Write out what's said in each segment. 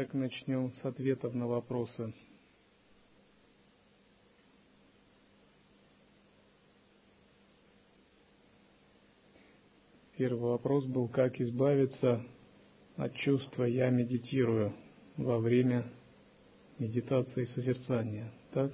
Так начнем с ответов на вопросы. Первый вопрос был, как избавиться от чувства «я медитирую» во время медитации и созерцания. Так?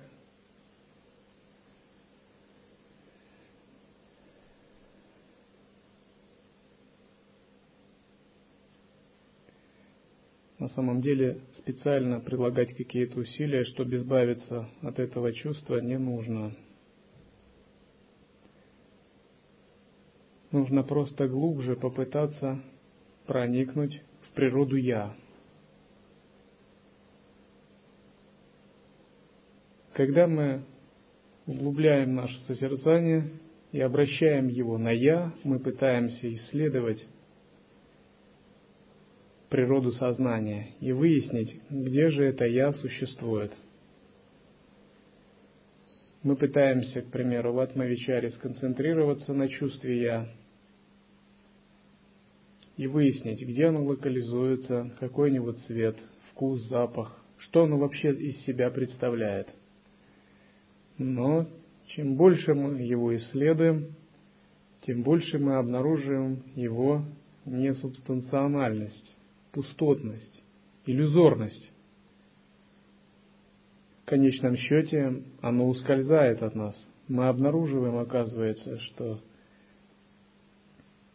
На самом деле специально прилагать какие-то усилия, чтобы избавиться от этого чувства, не нужно. Нужно просто глубже попытаться проникнуть в природу «я». Когда мы углубляем наше созерцание и обращаем его на «я», мы пытаемся исследовать природу сознания и выяснить, где же это «я» существует. Мы пытаемся, к примеру, в Атмавичаре сконцентрироваться на чувстве «я», и выяснить, где оно локализуется, какой-нибудь цвет, вкус, запах, что оно вообще из себя представляет. Но чем больше мы его исследуем, тем больше мы обнаруживаем его несубстанциональность, пустотность, иллюзорность. В конечном счете оно ускользает от нас. Мы обнаруживаем, оказывается, что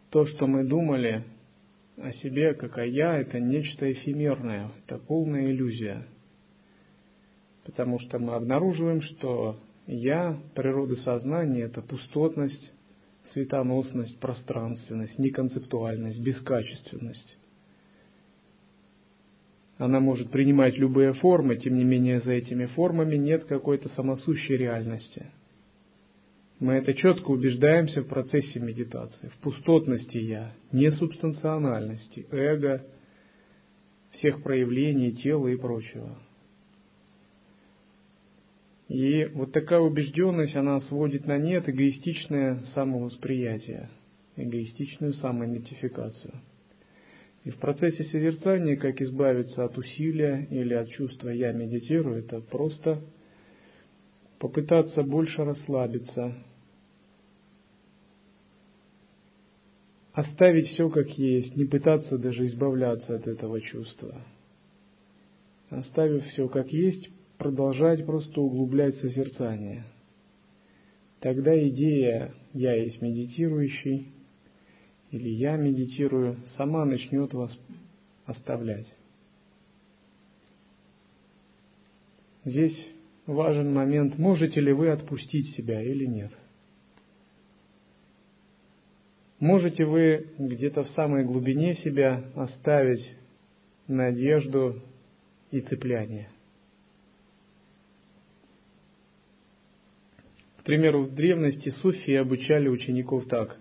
то, что мы думали, о себе, как о я, это нечто эфемерное, это полная иллюзия. Потому что мы обнаруживаем, что я, природа сознания, это пустотность, светоносность, пространственность, неконцептуальность, бескачественность. Она может принимать любые формы, тем не менее за этими формами нет какой-то самосущей реальности – мы это четко убеждаемся в процессе медитации, в пустотности «я», несубстанциональности, эго, всех проявлений тела и прочего. И вот такая убежденность, она сводит на нет эгоистичное самовосприятие, эгоистичную самоидентификацию. И в процессе созерцания, как избавиться от усилия или от чувства «я медитирую», это просто попытаться больше расслабиться, оставить все как есть, не пытаться даже избавляться от этого чувства. Оставив все как есть, продолжать просто углублять созерцание. Тогда идея «я есть медитирующий» или «я медитирую» сама начнет вас оставлять. Здесь важен момент, можете ли вы отпустить себя или нет. Можете вы где-то в самой глубине себя оставить надежду и цепляние. К примеру, в древности суфии обучали учеников так.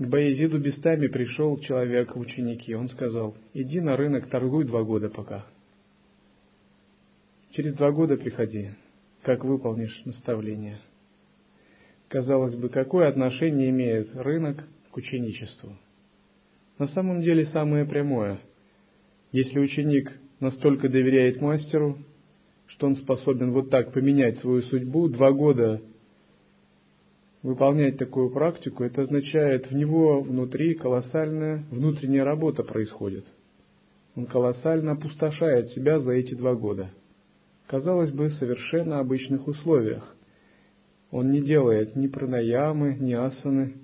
К Боязиду Бестами пришел человек ученики. Он сказал, иди на рынок, торгуй два года пока. Через два года приходи, как выполнишь наставление – Казалось бы, какое отношение имеет рынок к ученичеству? На самом деле самое прямое. Если ученик настолько доверяет мастеру, что он способен вот так поменять свою судьбу, два года выполнять такую практику, это означает, в него внутри колоссальная внутренняя работа происходит. Он колоссально опустошает себя за эти два года. Казалось бы, в совершенно обычных условиях. Он не делает ни пранаямы, ни асаны,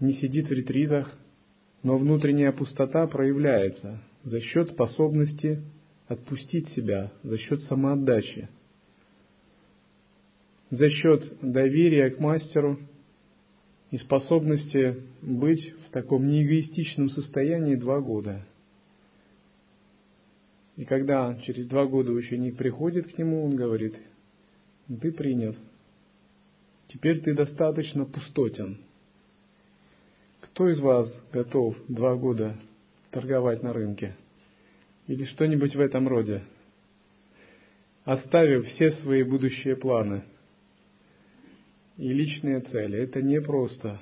не сидит в ретритах, но внутренняя пустота проявляется за счет способности отпустить себя, за счет самоотдачи, за счет доверия к мастеру и способности быть в таком неэгоистичном состоянии два года. И когда через два года ученик приходит к нему, он говорит, ты принят, Теперь ты достаточно пустотен. Кто из вас готов два года торговать на рынке? Или что-нибудь в этом роде? Оставив все свои будущие планы и личные цели. Это непросто.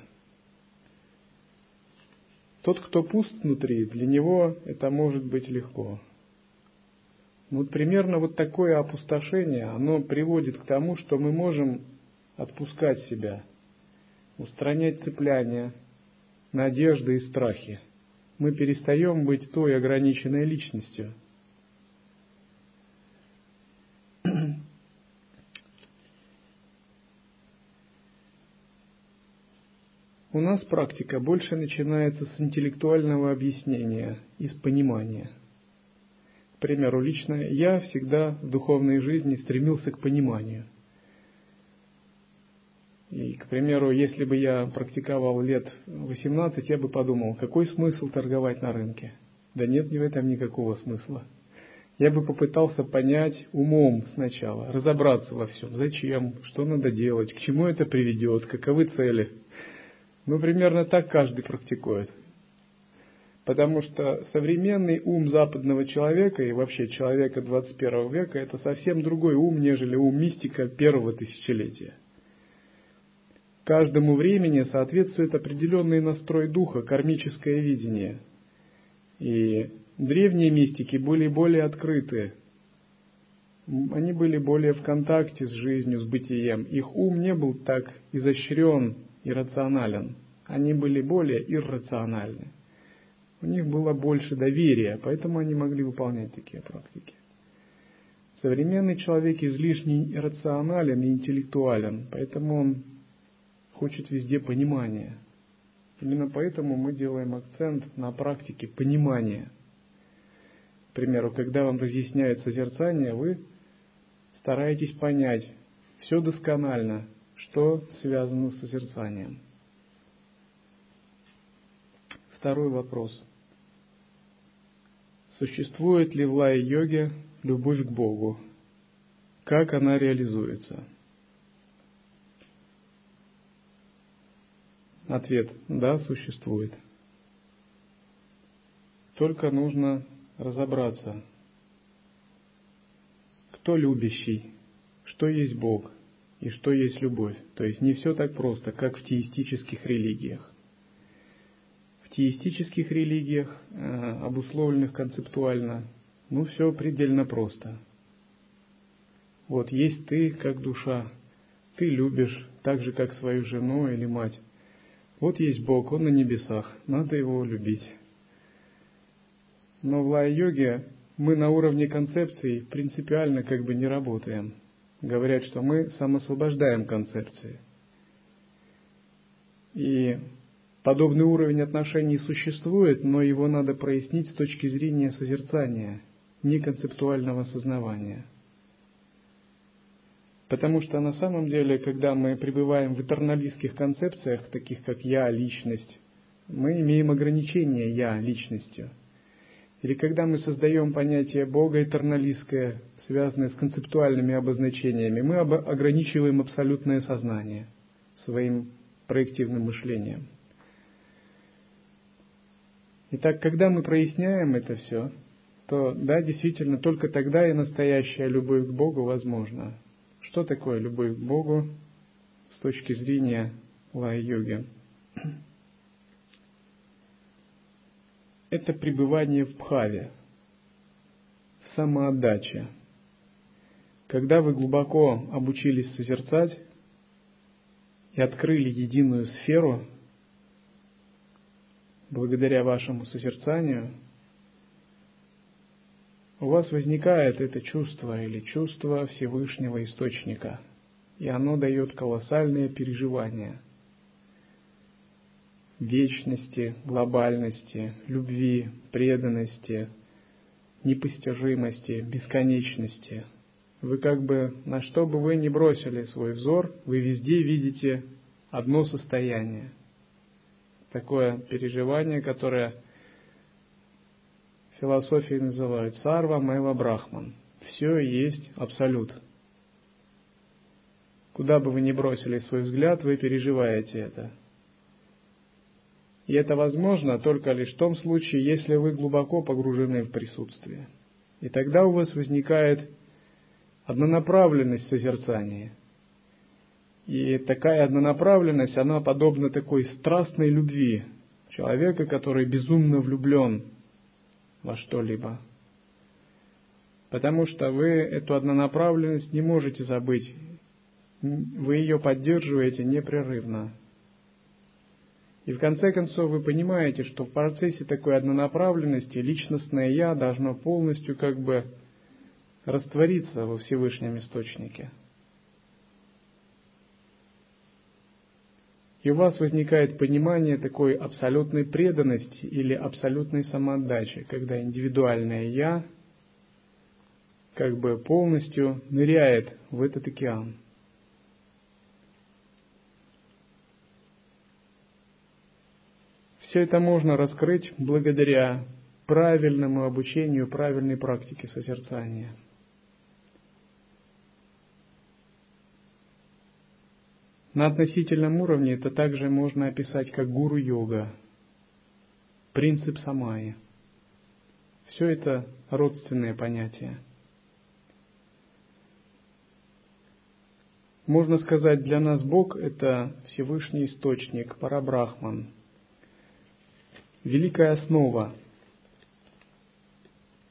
Тот, кто пуст внутри, для него это может быть легко. Вот примерно вот такое опустошение, оно приводит к тому, что мы можем отпускать себя, устранять цепляния, надежды и страхи. Мы перестаем быть той ограниченной личностью. У нас практика больше начинается с интеллектуального объяснения и с понимания – к примеру, лично я всегда в духовной жизни стремился к пониманию. И, к примеру, если бы я практиковал лет 18, я бы подумал, какой смысл торговать на рынке? Да нет ни в этом никакого смысла. Я бы попытался понять умом сначала, разобраться во всем, зачем, что надо делать, к чему это приведет, каковы цели. Ну, примерно так каждый практикует. Потому что современный ум западного человека и вообще человека 21 века это совсем другой ум, нежели ум мистика первого тысячелетия. Каждому времени соответствует определенный настрой духа, кармическое видение. И древние мистики были более открыты, они были более в контакте с жизнью, с бытием. Их ум не был так изощрен и рационален. Они были более иррациональны. У них было больше доверия, поэтому они могли выполнять такие практики. Современный человек излишне рационален и интеллектуален, поэтому он хочет везде понимания. Именно поэтому мы делаем акцент на практике понимания. К примеру, когда вам разъясняют созерцание, вы стараетесь понять все досконально, что связано с созерцанием. Второй вопрос. Существует ли в лай-йоге любовь к Богу? Как она реализуется? Ответ – да, существует. Только нужно разобраться, кто любящий, что есть Бог и что есть любовь. То есть не все так просто, как в теистических религиях теистических религиях, э, обусловленных концептуально, ну все предельно просто. Вот есть ты как душа, ты любишь так же, как свою жену или мать. Вот есть Бог, Он на небесах, надо Его любить. Но в лай-йоге мы на уровне концепции принципиально как бы не работаем. Говорят, что мы самосвобождаем концепции. И Подобный уровень отношений существует, но его надо прояснить с точки зрения созерцания, не концептуального сознавания. Потому что на самом деле, когда мы пребываем в этерналистских концепциях, таких как «я», «личность», мы имеем ограничение «я» личностью. Или когда мы создаем понятие Бога этерналистское, связанное с концептуальными обозначениями, мы ограничиваем абсолютное сознание своим проективным мышлением – Итак, когда мы проясняем это все, то да, действительно, только тогда и настоящая любовь к Богу возможна. Что такое любовь к Богу с точки зрения лай-йоги? Это пребывание в бхаве, в самоотдаче. Когда вы глубоко обучились созерцать и открыли единую сферу благодаря вашему созерцанию, у вас возникает это чувство или чувство Всевышнего Источника, и оно дает колоссальные переживания вечности, глобальности, любви, преданности, непостижимости, бесконечности. Вы как бы, на что бы вы ни бросили свой взор, вы везде видите одно состояние – такое переживание, которое в философии называют сарва мэва брахман. Все есть абсолют. Куда бы вы ни бросили свой взгляд, вы переживаете это. И это возможно только лишь в том случае, если вы глубоко погружены в присутствие. И тогда у вас возникает однонаправленность созерцания – и такая однонаправленность, она подобна такой страстной любви человека, который безумно влюблен во что-либо. потому что вы эту однонаправленность не можете забыть. Вы ее поддерживаете непрерывно. И в конце концов вы понимаете, что в процессе такой однонаправленности личностное «я» должно полностью как бы раствориться во Всевышнем Источнике. И у вас возникает понимание такой абсолютной преданности или абсолютной самоотдачи, когда индивидуальное «я» как бы полностью ныряет в этот океан – Все это можно раскрыть благодаря правильному обучению, правильной практике созерцания. На относительном уровне это также можно описать как гуру-йога, принцип самаи. Все это родственные понятия. Можно сказать, для нас Бог – это Всевышний Источник, Парабрахман – великая основа,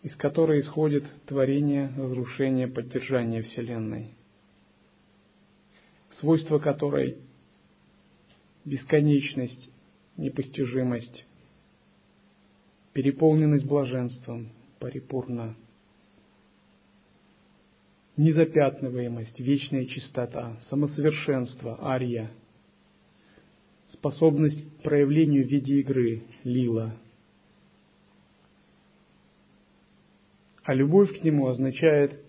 из которой исходит творение, разрушение, поддержание Вселенной, свойство которой бесконечность, непостижимость, переполненность блаженством, парипурна, незапятнываемость, вечная чистота, самосовершенство, ария – способность к проявлению в виде игры, лила. А любовь к нему означает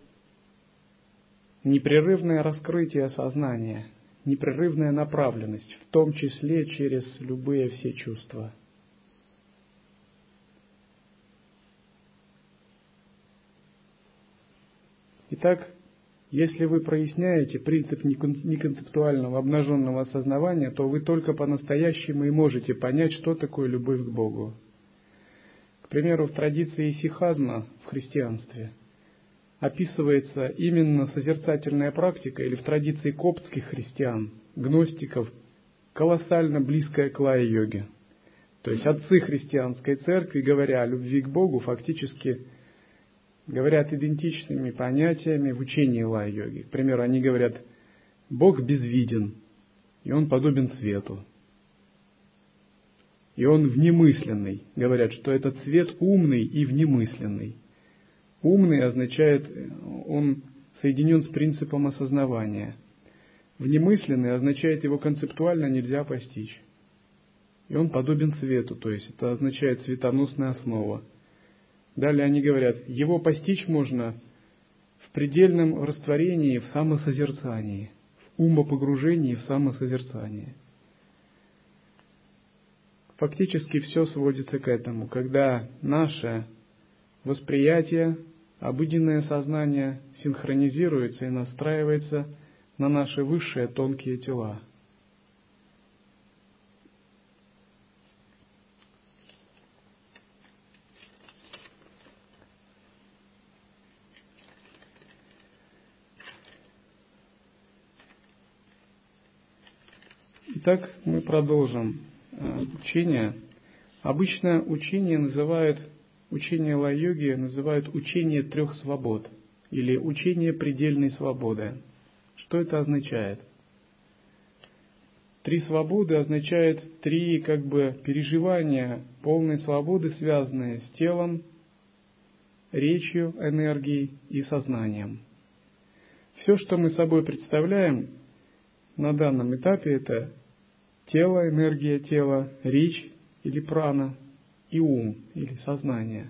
непрерывное раскрытие сознания, непрерывная направленность, в том числе через любые все чувства. Итак, если вы проясняете принцип неконцептуального обнаженного осознавания, то вы только по-настоящему и можете понять, что такое любовь к Богу. К примеру, в традиции сихазма в христианстве описывается именно созерцательная практика, или в традиции коптских христиан, гностиков, колоссально близкая к лая-йоге. То есть отцы христианской церкви, говоря о любви к Богу, фактически – говорят идентичными понятиями в учении лай-йоги. К примеру, они говорят, Бог безвиден, и Он подобен свету. И Он внемысленный. Говорят, что этот свет умный и внемысленный. Умный означает, он соединен с принципом осознавания. Внемысленный означает, его концептуально нельзя постичь. И он подобен свету, то есть это означает светоносная основа – Далее они говорят, его постичь можно в предельном растворении, в самосозерцании, в умопогружении, в самосозерцании. Фактически все сводится к этому, когда наше восприятие, обыденное сознание синхронизируется и настраивается на наши высшие тонкие тела – Итак, мы продолжим э, учение. Обычно учение называют, учение ла-йоги называют учение трех свобод или учение предельной свободы. Что это означает? Три свободы означает три как бы переживания полной свободы, связанные с телом, речью, энергией и сознанием. Все, что мы собой представляем на данном этапе, это тело, энергия тела, речь или прана и ум или сознание.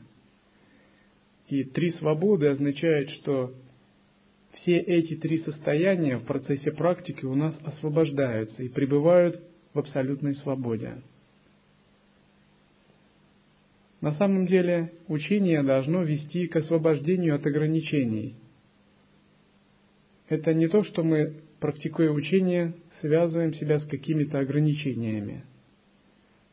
И три свободы означают, что все эти три состояния в процессе практики у нас освобождаются и пребывают в абсолютной свободе. На самом деле учение должно вести к освобождению от ограничений. Это не то, что мы, практикуя учение, связываем себя с какими-то ограничениями.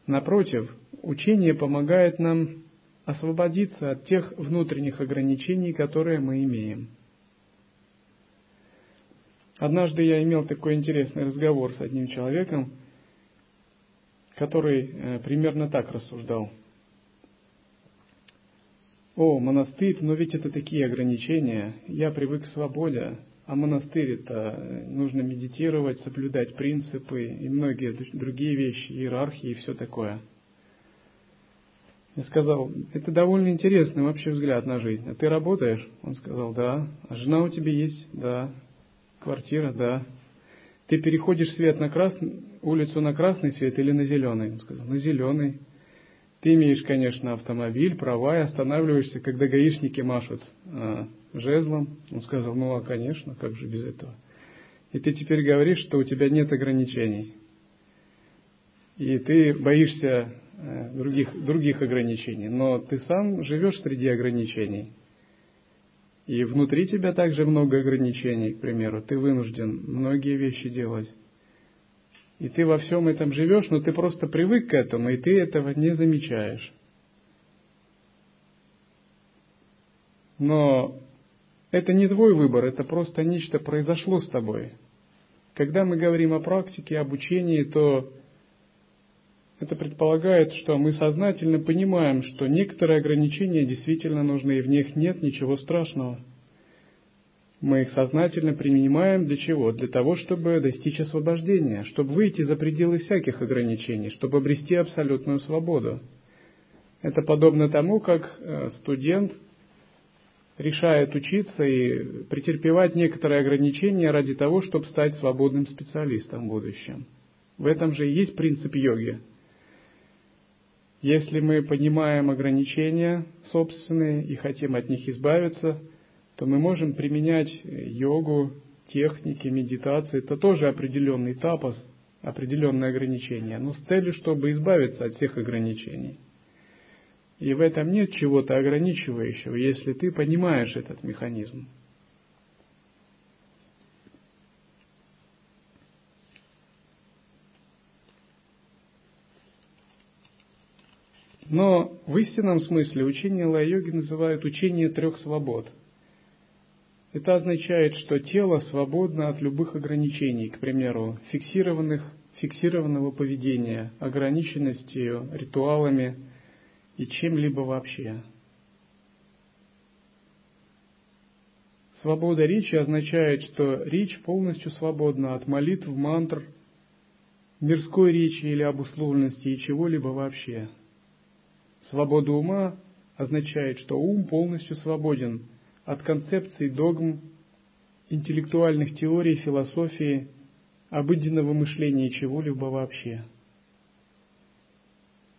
Напротив, учение помогает нам освободиться от тех внутренних ограничений, которые мы имеем. Однажды я имел такой интересный разговор с одним человеком, который э, примерно так рассуждал. о, монастырь, но ведь это такие ограничения, я привык к свободе, а монастырь это нужно медитировать, соблюдать принципы и многие другие вещи, иерархии и все такое. Я сказал, это довольно интересный вообще взгляд на жизнь. А ты работаешь? Он сказал, да. А жена у тебя есть? Да. Квартира? Да. Ты переходишь свет на красный, улицу на красный свет или на зеленый? Он сказал, на зеленый. Ты имеешь, конечно, автомобиль, права и останавливаешься, когда гаишники машут а, жезлом. Он сказал, ну а конечно, как же без этого. И ты теперь говоришь, что у тебя нет ограничений. И ты боишься э, других, других ограничений, но ты сам живешь среди ограничений. И внутри тебя также много ограничений, к примеру. Ты вынужден многие вещи делать. И ты во всем этом живешь, но ты просто привык к этому, и ты этого не замечаешь. Но это не твой выбор, это просто нечто произошло с тобой. Когда мы говорим о практике, обучении, то это предполагает, что мы сознательно понимаем, что некоторые ограничения действительно нужны, и в них нет ничего страшного – мы их сознательно принимаем для чего? Для того, чтобы достичь освобождения, чтобы выйти за пределы всяких ограничений, чтобы обрести абсолютную свободу. Это подобно тому, как э, студент решает учиться и претерпевать некоторые ограничения ради того, чтобы стать свободным специалистом в будущем. В этом же и есть принцип йоги. Если мы понимаем ограничения собственные и хотим от них избавиться – то мы можем применять йогу, техники, медитации. Это тоже определенный тапос, определенные ограничения, но с целью, чтобы избавиться от всех ограничений. И в этом нет чего-то ограничивающего, если ты понимаешь этот механизм. Но в истинном смысле учение лай-йоги называют учение трех свобод – это означает, что тело свободно от любых ограничений, к примеру, фиксированных, фиксированного поведения, ограниченностью, ритуалами и чем-либо вообще. Свобода речи означает, что речь полностью свободна от молитв, мантр, мирской речи или обусловленности и чего-либо вообще. Свобода ума означает, что ум полностью свободен от концепций, догм, интеллектуальных теорий, философии, обыденного мышления чего-либо вообще.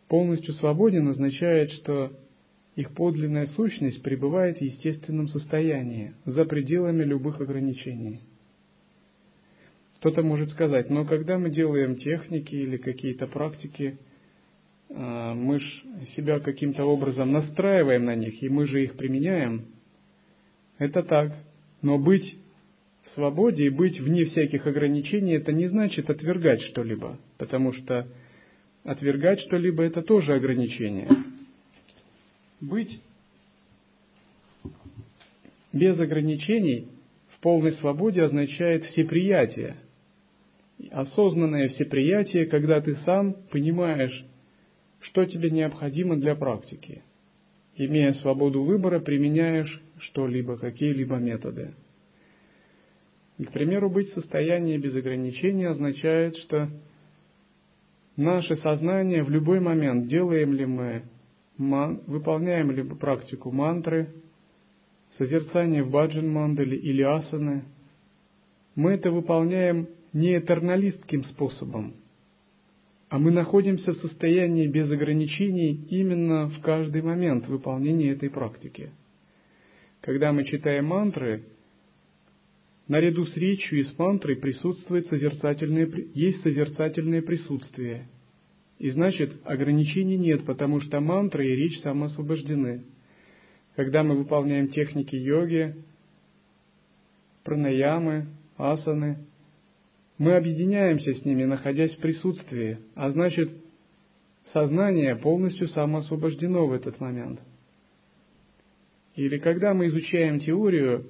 Полностью свободен означает, что их подлинная сущность пребывает в естественном состоянии, за пределами любых ограничений. Кто-то может сказать, но когда мы делаем техники или какие-то практики, а, мы же себя каким-то образом настраиваем на них, и мы же их применяем – это так. Но быть в свободе и быть вне всяких ограничений, это не значит отвергать что-либо, потому что отвергать что-либо это тоже ограничение. Быть без ограничений в полной свободе означает всеприятие. Осознанное всеприятие, когда ты сам понимаешь, что тебе необходимо для практики. Имея свободу выбора, применяешь что-либо, какие-либо методы. К примеру, быть в состоянии без ограничений означает, что наше сознание в любой момент, делаем ли мы, выполняем ли мы практику мантры, созерцание в баджан мандали или асаны, мы это выполняем не этерналистским способом, а мы находимся в состоянии без ограничений именно в каждый момент выполнения этой практики – когда мы читаем мантры, наряду с речью и с мантрой присутствует созерцательное, есть созерцательное присутствие. И значит, ограничений нет, потому что мантры и речь самоосвобождены. Когда мы выполняем техники йоги, пранаямы, асаны, мы объединяемся с ними, находясь в присутствии, а значит, сознание полностью самоосвобождено в этот момент – или когда мы изучаем теорию,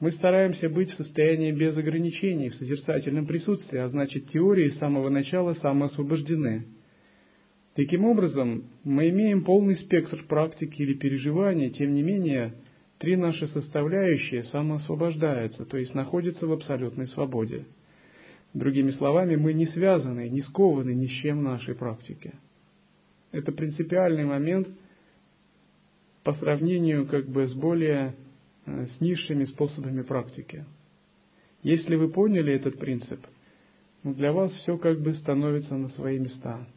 мы стараемся быть в состоянии без ограничений, в созерцательном присутствии, а значит теории с самого начала самоосвобождены. Таким образом, мы имеем полный спектр практики или переживаний, тем не менее, три наши составляющие самоосвобождаются, то есть находятся в абсолютной свободе. Другими словами, мы не связаны, не скованы ни с чем нашей практике. Это принципиальный момент по сравнению как бы с более э, с низшими способами практики. Если вы поняли этот принцип, ну, для вас все как бы становится на свои места –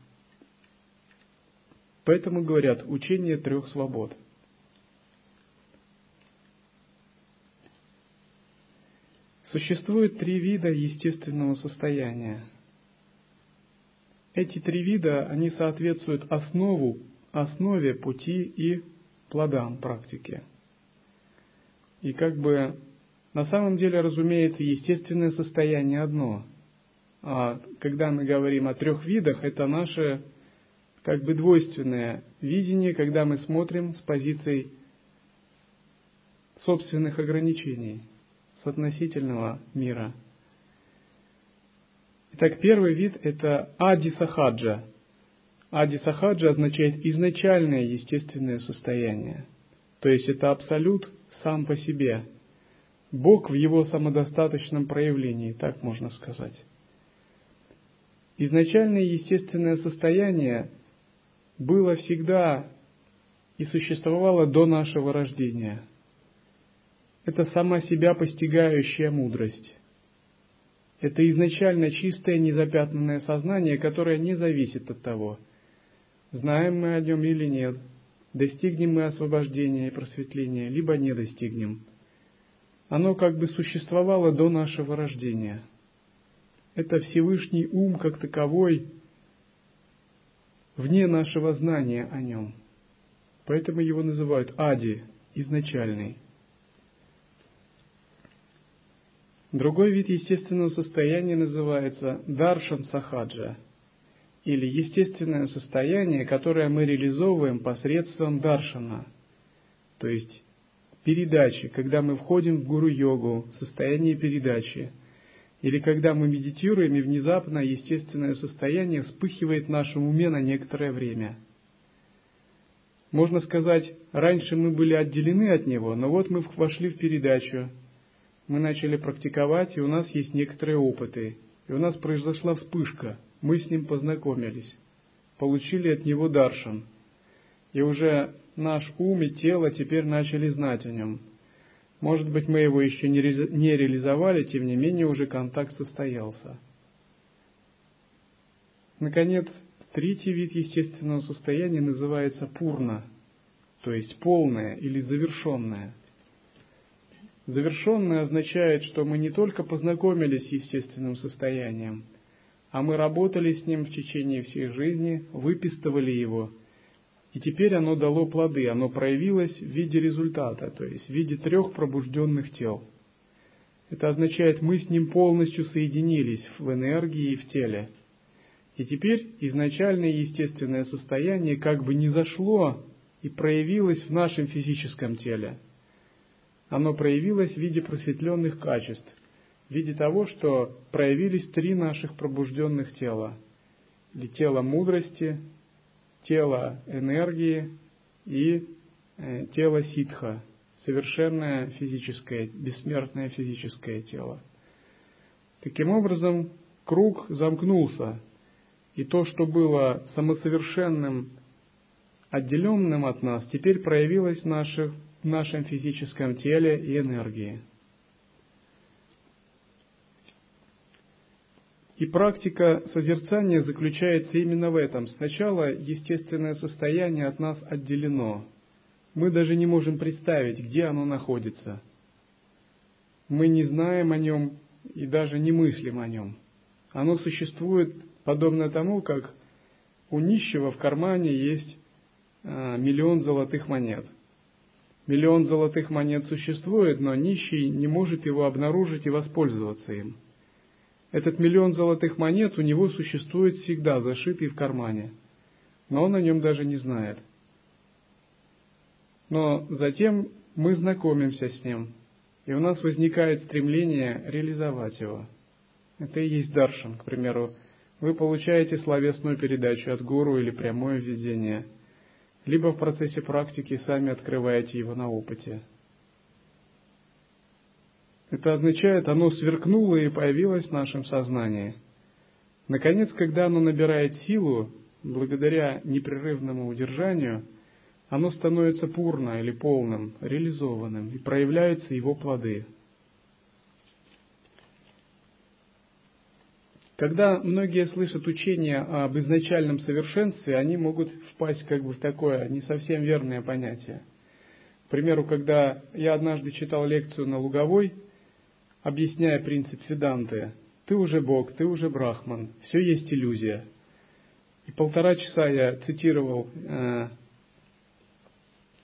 Поэтому говорят учение трех свобод. Существует три вида естественного состояния. Эти три вида, они соответствуют основу, основе пути и плодам практики. И как бы на самом деле, разумеется, естественное состояние одно. А когда мы говорим о трех видах, это наше как бы двойственное видение, когда мы смотрим с позицией собственных ограничений, с относительного мира. Итак, первый вид – это ади сахаджа. Ади сахаджа означает изначальное естественное состояние. То есть это абсолют сам по себе. Бог в его самодостаточном проявлении, так можно сказать. Изначальное естественное состояние было всегда и существовало до нашего рождения. Это сама себя постигающая мудрость. Это изначально чистое, незапятнанное сознание, которое не зависит от того, знаем мы о нем или нет, достигнем мы освобождения и просветления, либо не достигнем. Оно как бы существовало до нашего рождения. Это Всевышний ум как таковой, вне нашего знания о нем. Поэтому его называют Ади, изначальный. Другой вид естественного состояния называется Даршан Сахаджа, или естественное состояние, которое мы реализовываем посредством Даршана, то есть передачи, когда мы входим в гуру-йогу, состояние передачи – или когда мы медитируем, и внезапно естественное состояние вспыхивает в нашем уме на некоторое время. Можно сказать, раньше мы были отделены от него, но вот мы вошли в передачу, мы начали практиковать, и у нас есть некоторые опыты, и у нас произошла вспышка, мы с ним познакомились, получили от него даршан, и уже наш ум и тело теперь начали знать о нем – может быть, мы его еще не реализовали, тем не менее уже контакт состоялся. Наконец, третий вид естественного состояния называется пурна, то есть полное или завершенное. Завершенное означает, что мы не только познакомились с естественным состоянием, а мы работали с ним в течение всей жизни, выпистывали его – и теперь оно дало плоды, оно проявилось в виде результата, то есть в виде трех пробужденных тел. Это означает, мы с ним полностью соединились в энергии и в теле. И теперь изначальное естественное состояние как бы не зашло и проявилось в нашем физическом теле. Оно проявилось в виде просветленных качеств, в виде того, что проявились три наших пробужденных тела. Или тело мудрости, тело энергии и э, тело ситха, совершенное физическое, бессмертное физическое тело. Таким образом, круг замкнулся, и то, что было самосовершенным, отделенным от нас, теперь проявилось в, наших, нашем физическом теле и энергии. И практика созерцания заключается именно в этом. Сначала естественное состояние от нас отделено. Мы даже не можем представить, где оно находится. Мы не знаем о нем и даже не мыслим о нем. Оно существует подобно тому, как у нищего в кармане есть а, миллион золотых монет. Миллион золотых монет существует, но нищий не может его обнаружить и воспользоваться им – этот миллион золотых монет у него существует всегда, зашитый в кармане, но он о нем даже не знает. Но затем мы знакомимся с ним, и у нас возникает стремление реализовать его. Это и есть даршан. К примеру, вы получаете словесную передачу от гуру или прямое введение, либо в процессе практики сами открываете его на опыте. Это означает, оно сверкнуло и появилось в нашем сознании. Наконец, когда оно набирает силу, благодаря непрерывному удержанию, оно становится пурно или полным, реализованным, и проявляются его плоды – Когда многие слышат учение об изначальном совершенстве, они могут впасть как бы в такое не совсем верное понятие. К примеру, когда я однажды читал лекцию на Луговой, объясняя принцип Седанты, ты уже Бог, ты уже Брахман, все есть иллюзия. И полтора часа я цитировал э,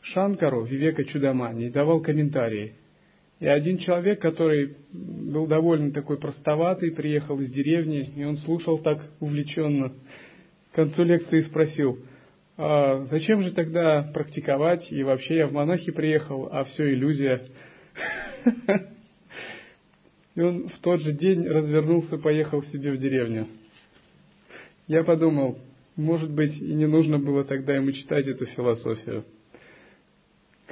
Шанкару, Вивека Чудамани, и давал комментарии. И один человек, который был довольно такой простоватый, приехал из деревни, и он слушал так увлеченно. К концу лекции спросил, а зачем же тогда практиковать, и вообще я в монахи приехал, а все иллюзия. И он в тот же день развернулся, поехал себе в деревню. Я подумал, может быть, и не нужно было тогда ему читать эту философию.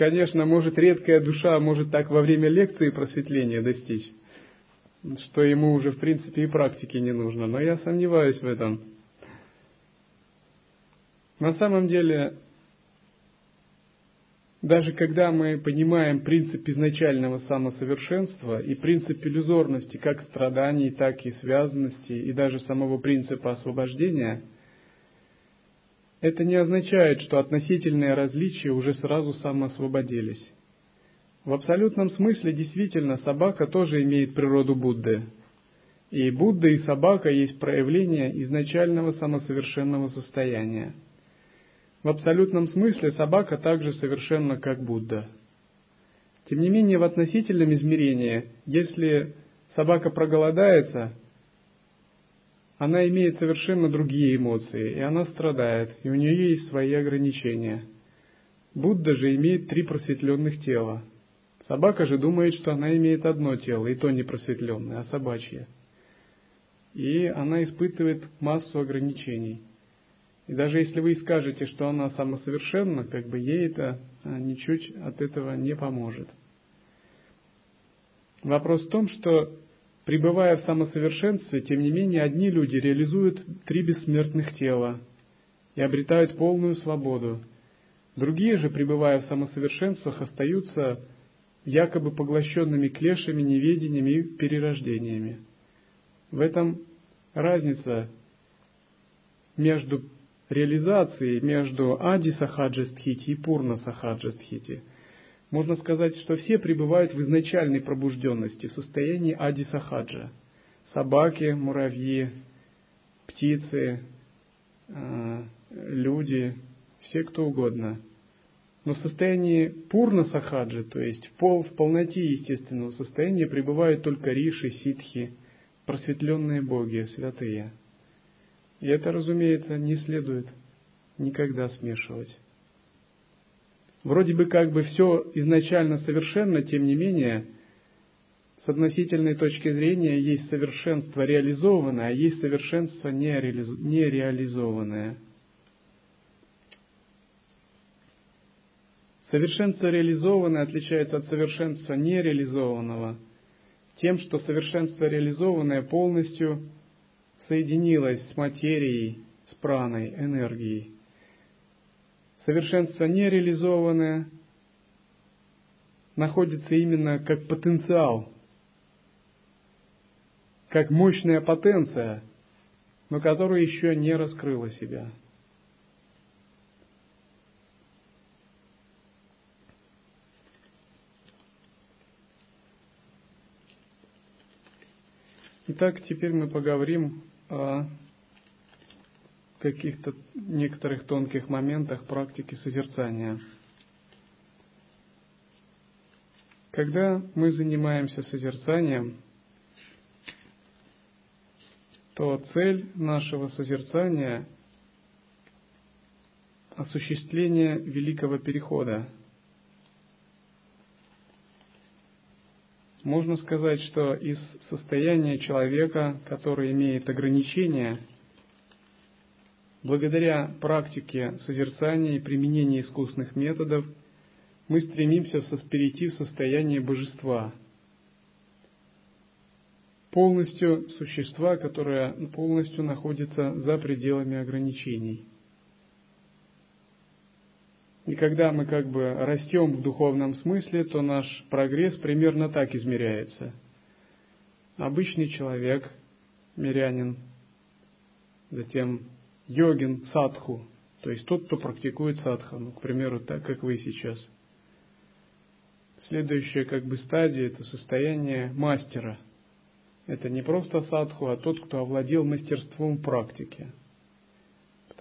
Конечно, может редкая душа может так во время лекции просветления достичь, что ему уже в принципе и практики не нужно, но я сомневаюсь в этом. На самом деле, даже когда мы понимаем принцип изначального самосовершенства и принцип иллюзорности как страданий, так и связанности, и даже самого принципа освобождения – это не означает, что относительные различия уже сразу самоосвободились. В абсолютном смысле действительно собака тоже имеет природу Будды. И Будда и собака есть проявление изначального самосовершенного состояния. В абсолютном смысле собака также совершенна, как Будда. Тем не менее, в относительном измерении, если собака проголодается, она имеет совершенно другие эмоции, и она страдает, и у нее есть свои ограничения. Будда же имеет три просветленных тела. Собака же думает, что она имеет одно тело, и то не просветленное, а собачье. И она испытывает массу ограничений. И даже если вы скажете, что она самосовершенна, как бы ей это а, ничуть от этого не поможет. Вопрос в том, что Пребывая в самосовершенстве, тем не менее, одни люди реализуют три бессмертных тела и обретают полную свободу. Другие же, пребывая в самосовершенствах, остаются якобы поглощенными клешами, неведениями и перерождениями. В этом разница между реализацией, между Ади Сахаджастхити и Пурна Сахаджастхити – можно сказать, что все пребывают в изначальной пробужденности, в состоянии ади-сахаджа. Собаки, муравьи, птицы, э, люди, все кто угодно. Но в состоянии пурна сахаджа, то есть в, пол, в полноте естественного состояния, пребывают только риши, ситхи, просветленные боги, святые. И это, разумеется, не следует никогда смешивать. Вроде бы как бы все изначально совершенно, тем не менее, с относительной точки зрения есть совершенство реализованное, а есть совершенство нереализованное. Совершенство реализованное отличается от совершенства нереализованного тем, что совершенство реализованное полностью соединилось с материей, с праной, энергией совершенство нереализованное находится именно как потенциал, как мощная потенция, но которая еще не раскрыла себя. Итак, теперь мы поговорим о каких-то некоторых тонких моментах практики созерцания. Когда мы занимаемся созерцанием, то цель нашего созерцания – осуществление великого перехода. Можно сказать, что из состояния человека, который имеет ограничения – благодаря практике созерцания и применения искусных методов, мы стремимся перейти в состояние божества, полностью существа, которое полностью находится за пределами ограничений. И когда мы как бы растем в духовном смысле, то наш прогресс примерно так измеряется. Обычный человек, мирянин, затем йогин, садху, то есть тот, кто практикует садхану, к примеру, так, как вы сейчас. Следующая как бы стадия – это состояние мастера. Это не просто садху, а тот, кто овладел мастерством практики –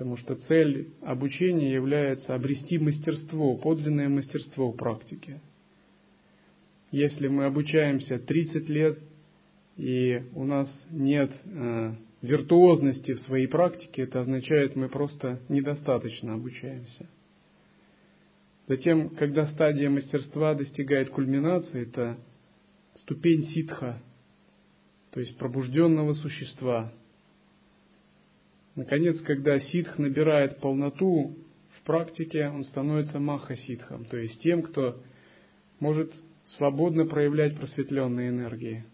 потому что цель обучения является обрести мастерство, подлинное мастерство в практике. Если мы обучаемся 30 лет, и у нас нет э, виртуозности в своей практике, это означает, мы просто недостаточно обучаемся. Затем, когда стадия мастерства достигает кульминации, это ступень ситха, то есть пробужденного существа, Наконец, когда ситх набирает полноту в практике, он становится маха-ситхом, то есть тем, кто может свободно проявлять просветленные энергии.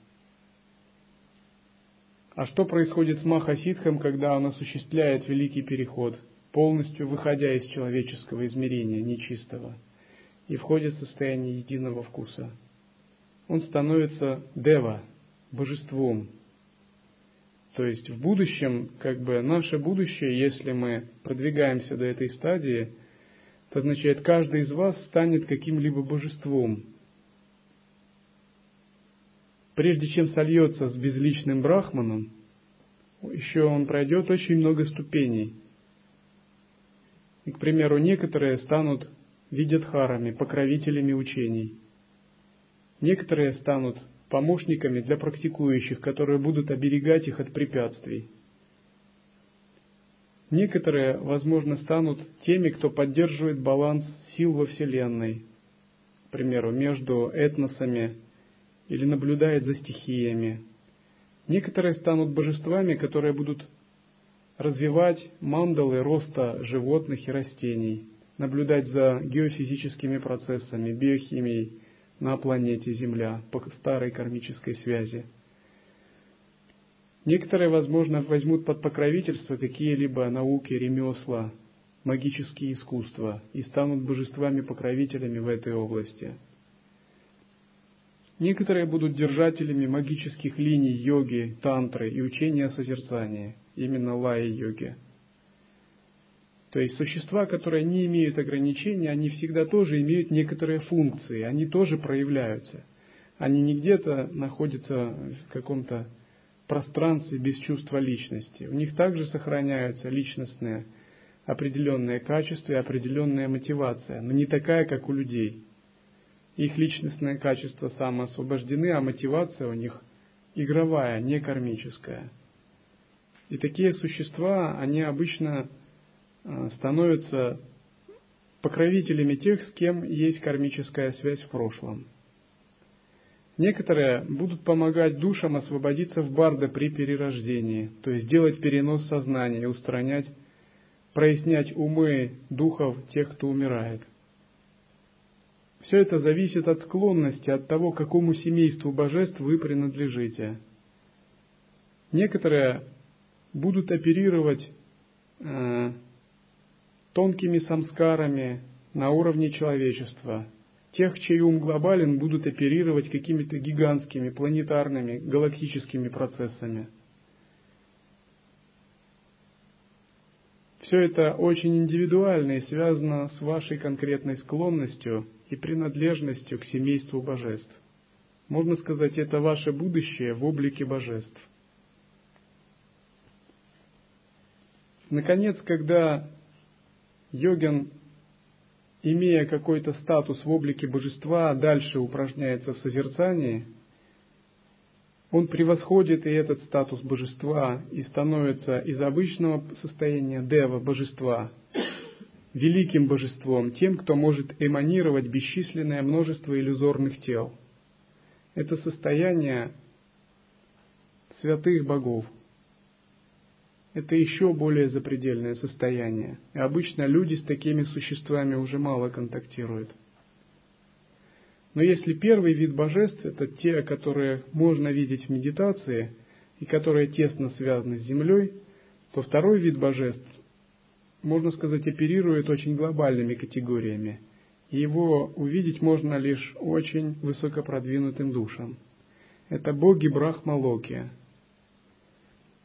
А что происходит с маха-ситхом, когда он осуществляет великий переход, полностью выходя из человеческого измерения, нечистого, и входит в состояние единого вкуса? Он становится дева, божеством, то есть в будущем, как бы наше будущее, если мы продвигаемся до этой стадии, это означает, каждый из вас станет каким-либо божеством. Прежде чем сольется с безличным брахманом, еще он пройдет очень много ступеней. И, к примеру, некоторые станут видятхарами, покровителями учений. Некоторые станут помощниками для практикующих, которые будут оберегать их от препятствий. Некоторые, возможно, станут теми, кто поддерживает баланс сил во Вселенной, к примеру, между этносами или наблюдает за стихиями. Некоторые станут божествами, которые будут развивать мандалы роста животных и растений, наблюдать за геофизическими процессами, биохимией, на планете Земля по старой кармической связи. Некоторые, возможно, возьмут под покровительство какие-либо науки, ремесла, магические искусства и станут божествами-покровителями в этой области. Некоторые будут держателями магических линий йоги, тантры и учения о созерцании, именно лая-йоги – то есть существа, которые не имеют ограничений, они всегда тоже имеют некоторые функции, они тоже проявляются. Они не где-то находятся в каком-то пространстве без чувства личности. У них также сохраняются личностные определенные качества и определенная мотивация, но не такая, как у людей. Их личностные качества самоосвобождены, а мотивация у них игровая, не кармическая. И такие существа, они обычно Э, становятся покровителями тех, с кем есть кармическая связь в прошлом. Некоторые будут помогать душам освободиться в барда при перерождении, то есть делать перенос сознания и устранять, прояснять умы духов тех, кто умирает. Все это зависит от склонности, от того, какому семейству божеств вы принадлежите. Некоторые будут оперировать э, тонкими самскарами на уровне человечества. Тех, чей ум глобален, будут оперировать какими-то гигантскими, планетарными, галактическими процессами. Все это очень индивидуально и связано с вашей конкретной склонностью и принадлежностью к семейству божеств. Можно сказать, это ваше будущее в облике божеств. Наконец, когда йогин, имея какой-то статус в облике божества, дальше упражняется в созерцании, он превосходит и этот статус божества и становится из обычного состояния дева, божества, великим божеством, тем, кто может эманировать бесчисленное множество иллюзорных тел. Это состояние святых богов. это еще более запредельное состояние. И обычно люди с такими существами уже мало контактируют. Но если первый вид божеств – это те, которые можно видеть в медитации и которые тесно связаны с Землей, то второй вид божеств, можно сказать, оперирует очень глобальными категориями. И его увидеть можно лишь очень высокопродвинутым душам. Это боги Брахмалоки –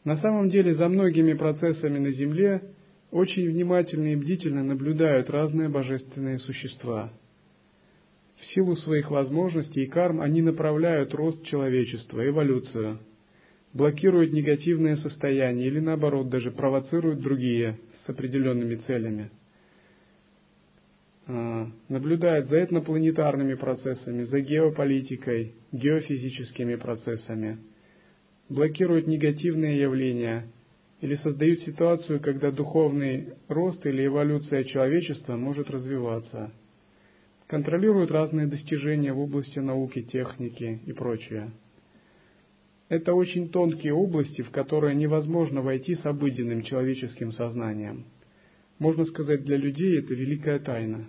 на самом деле за многими процессами на Земле очень внимательно и бдительно наблюдают разные божественные существа. В силу своих возможностей и карм они направляют рост человечества, эволюцию, блокируют негативные состояния или наоборот даже провоцируют другие с определенными целями. А, наблюдают за этнопланетарными процессами, за геополитикой, геофизическими процессами – блокируют негативные явления или создают ситуацию, когда духовный рост или эволюция человечества может развиваться, контролируют разные достижения в области науки, техники и прочее. Это очень тонкие области, в которые невозможно войти с обыденным человеческим сознанием. Можно сказать, для людей это великая тайна.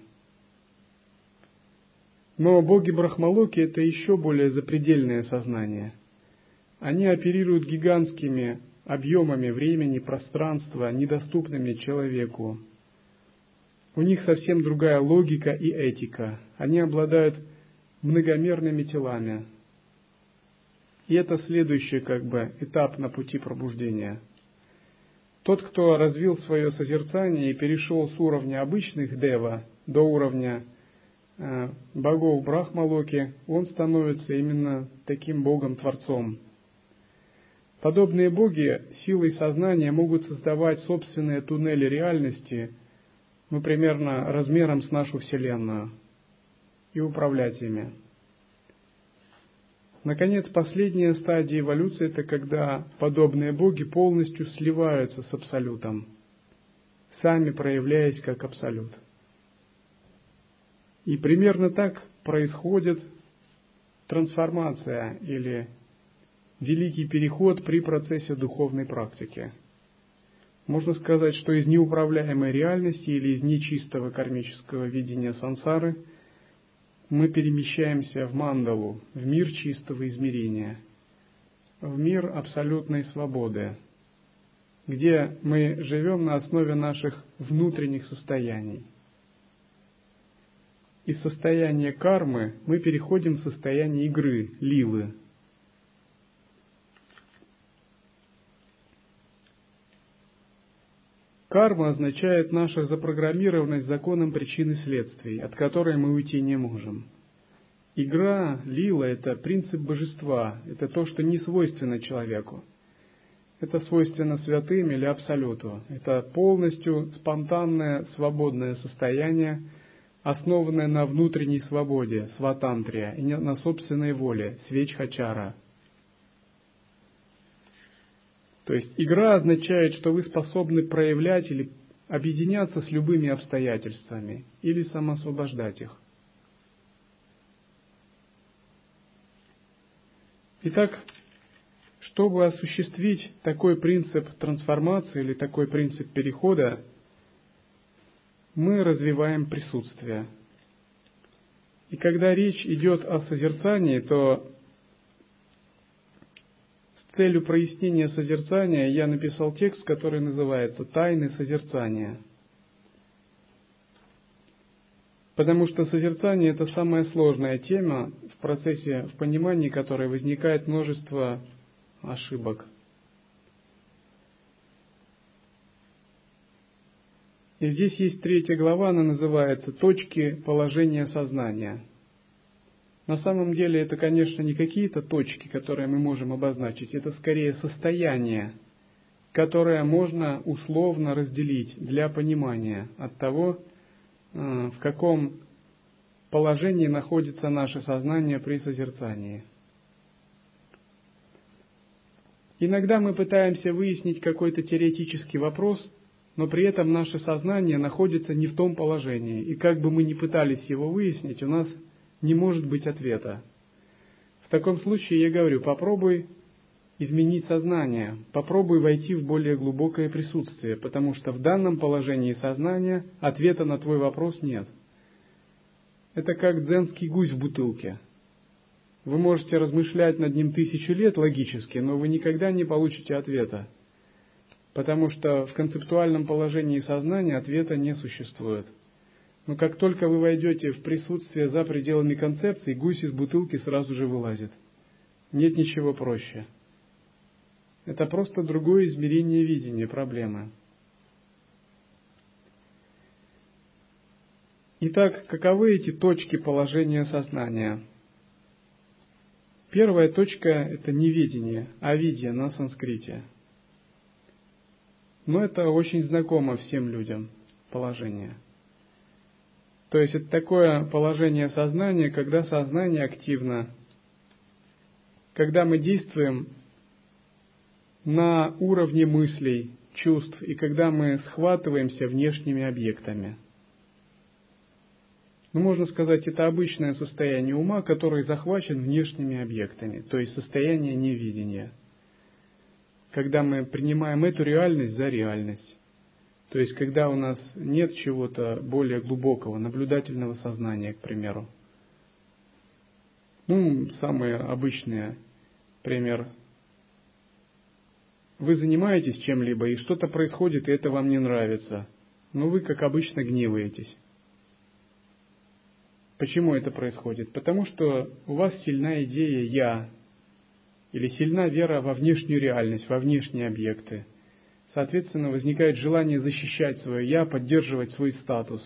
Но боги Брахмалоки – это еще более запредельное сознание – они оперируют гигантскими объемами времени, пространства, недоступными человеку. У них совсем другая логика и этика. Они обладают многомерными телами. И это следующий как бы этап на пути пробуждения. Тот, кто развил свое созерцание и перешел с уровня обычных дева до уровня э, богов Брахмалоки, он становится именно таким богом-творцом – Подобные боги силой сознания могут создавать собственные туннели реальности, ну, примерно размером с нашу Вселенную, и управлять ими. Наконец, последняя стадия эволюции – это когда подобные боги полностью сливаются с Абсолютом, сами проявляясь как Абсолют. И примерно так происходит трансформация или великий переход при процессе духовной практики. Можно сказать, что из неуправляемой реальности или из нечистого кармического видения сансары мы перемещаемся в мандалу, в мир чистого измерения, в мир абсолютной свободы, где мы живем на основе наших внутренних состояний. Из состояния кармы мы переходим в состояние игры, лилы, Карма означает наша запрограммированность законом причин и следствий, от которой мы уйти не можем. Игра, лила – это принцип божества, это то, что не свойственно человеку. Это свойственно святым или абсолюту. Это полностью спонтанное, свободное состояние, основанное на внутренней свободе, сватантрия, и на собственной воле, свечхачара – то есть игра означает, что вы способны проявлять или объединяться с любыми обстоятельствами или самосвобождать их. Итак, чтобы осуществить такой принцип трансформации или такой принцип перехода, мы развиваем присутствие. И когда речь идет о созерцании, то целью прояснения созерцания я написал текст, который называется «Тайны созерцания». Потому что созерцание – это самая сложная тема в процессе, в понимании которой возникает множество ошибок. И здесь есть третья глава, она называется «Точки положения сознания». На самом деле это, конечно, не какие-то точки, которые мы можем обозначить, это скорее состояние, которое можно условно разделить для понимания от того, э, в каком положении находится наше сознание при созерцании. Иногда мы пытаемся выяснить какой-то теоретический вопрос, но при этом наше сознание находится не в том положении, и как бы мы ни пытались его выяснить, у нас не может быть ответа. В таком случае я говорю, попробуй изменить сознание, попробуй войти в более глубокое присутствие, потому что в данном положении сознания ответа на твой вопрос нет. Это как дзенский гусь в бутылке. Вы можете размышлять над ним тысячу лет логически, но вы никогда не получите ответа, потому что в концептуальном положении сознания ответа не существует. Но как только вы войдете в присутствие за пределами концепции, гусь из бутылки сразу же вылазит. Нет ничего проще. Это просто другое измерение видения проблемы. Итак, каковы эти точки положения сознания? Первая точка – это неведение, авидия на санскрите. Но это очень знакомо всем людям положение. То есть это такое положение сознания, когда сознание активно, когда мы действуем на уровне мыслей, чувств и когда мы схватываемся внешними объектами. Ну, можно сказать, это обычное состояние ума, который захвачен внешними объектами, то есть состояние невидения. Когда мы принимаем эту реальность за реальность. То есть, когда у нас нет чего-то более глубокого, наблюдательного сознания, к примеру. Ну, самый обычный пример вы занимаетесь чем-либо, и что-то происходит, и это вам не нравится. Но вы, как обычно, гневаетесь. Почему это происходит? Потому что у вас сильна идея «я», или сильна вера во внешнюю реальность, во внешние объекты. Соответственно, возникает желание защищать свое «я», поддерживать свой статус.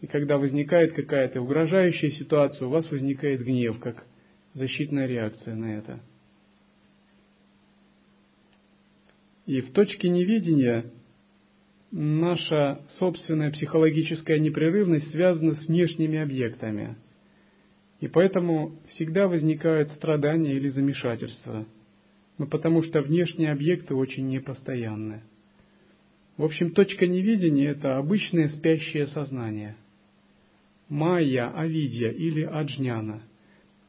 И когда возникает какая-то угрожающая ситуация, у вас возникает гнев, как защитная реакция на это – И в точке невидения наша собственная психологическая непрерывность связана с внешними объектами. И поэтому всегда возникают страдания или замешательства. Ну, потому что внешние объекты очень непостоянны. В общем, точка невидения – это обычное спящее сознание. Майя, авидья или аджняна,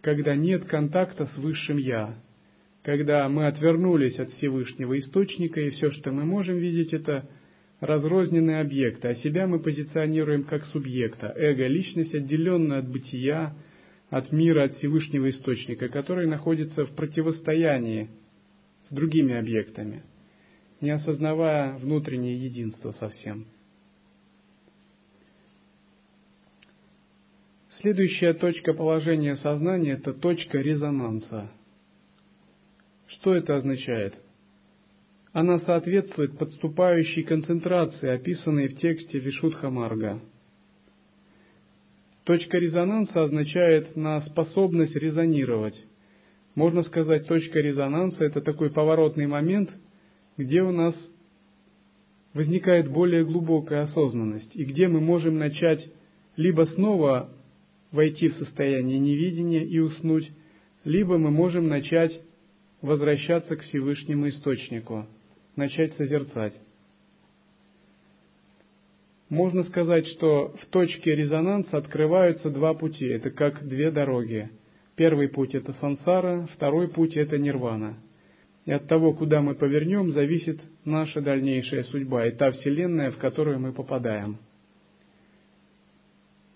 когда нет контакта с Высшим Я, когда мы отвернулись от Всевышнего Источника, и все, что мы можем видеть, это разрозненные объекты, а себя мы позиционируем как субъекта, эго, личность, отделенная от бытия, от мира, от Всевышнего Источника, который находится в противостоянии другими объектами, не осознавая внутреннее единство совсем. Следующая точка положения сознания – это точка резонанса – что это означает? Она соответствует подступающей концентрации, описанной в тексте Вишудха Марга. Точка резонанса означает на способность резонировать. Можно сказать, точка резонанса – это такой поворотный момент, где у нас возникает более глубокая осознанность, и где мы можем начать либо снова войти в состояние невидения и уснуть, либо мы можем начать возвращаться к Всевышнему Источнику, начать созерцать. Можно сказать, что в точке резонанса открываются два пути, это как две дороги. Первый путь – это сансара, второй путь – это нирвана. И от того, куда мы повернем, зависит наша дальнейшая судьба и та вселенная, в которую мы попадаем –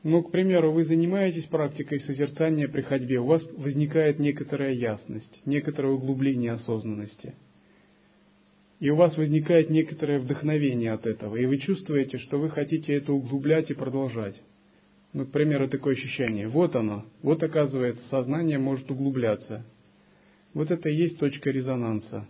ну, к примеру, вы занимаетесь практикой созерцания при ходьбе, у вас возникает некоторая ясность, некоторое углубление осознанности. И у вас возникает некоторое вдохновение от этого, и вы чувствуете, что вы хотите это углублять и продолжать. Ну, к примеру, такое ощущение. Вот оно, вот оказывается, сознание может углубляться. Вот это и есть точка резонанса.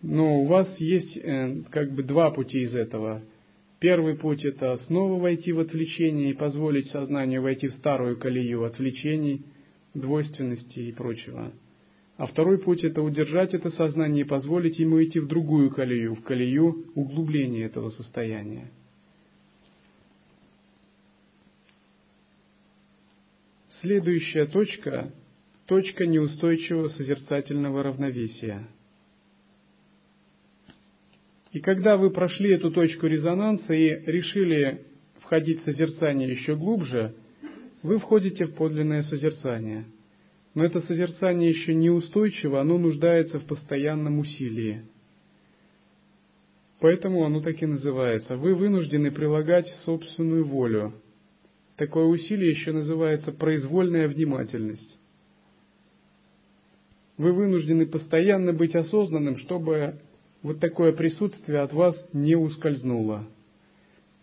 Но у вас есть э, как бы два пути из этого – Первый путь – это снова войти в отвлечение и позволить сознанию войти в старую колею отвлечений, двойственности и прочего. А второй путь – это удержать это сознание и позволить ему идти в другую колею, в колею углубления этого состояния. Следующая точка – точка неустойчивого созерцательного равновесия – и когда вы прошли эту точку резонанса и решили входить в созерцание еще глубже, вы входите в подлинное созерцание. Но это созерцание еще неустойчиво, оно нуждается в постоянном усилии. Поэтому оно так и называется. Вы вынуждены прилагать собственную волю. Такое усилие еще называется произвольная внимательность. Вы вынуждены постоянно быть осознанным, чтобы вот такое присутствие от вас не ускользнуло.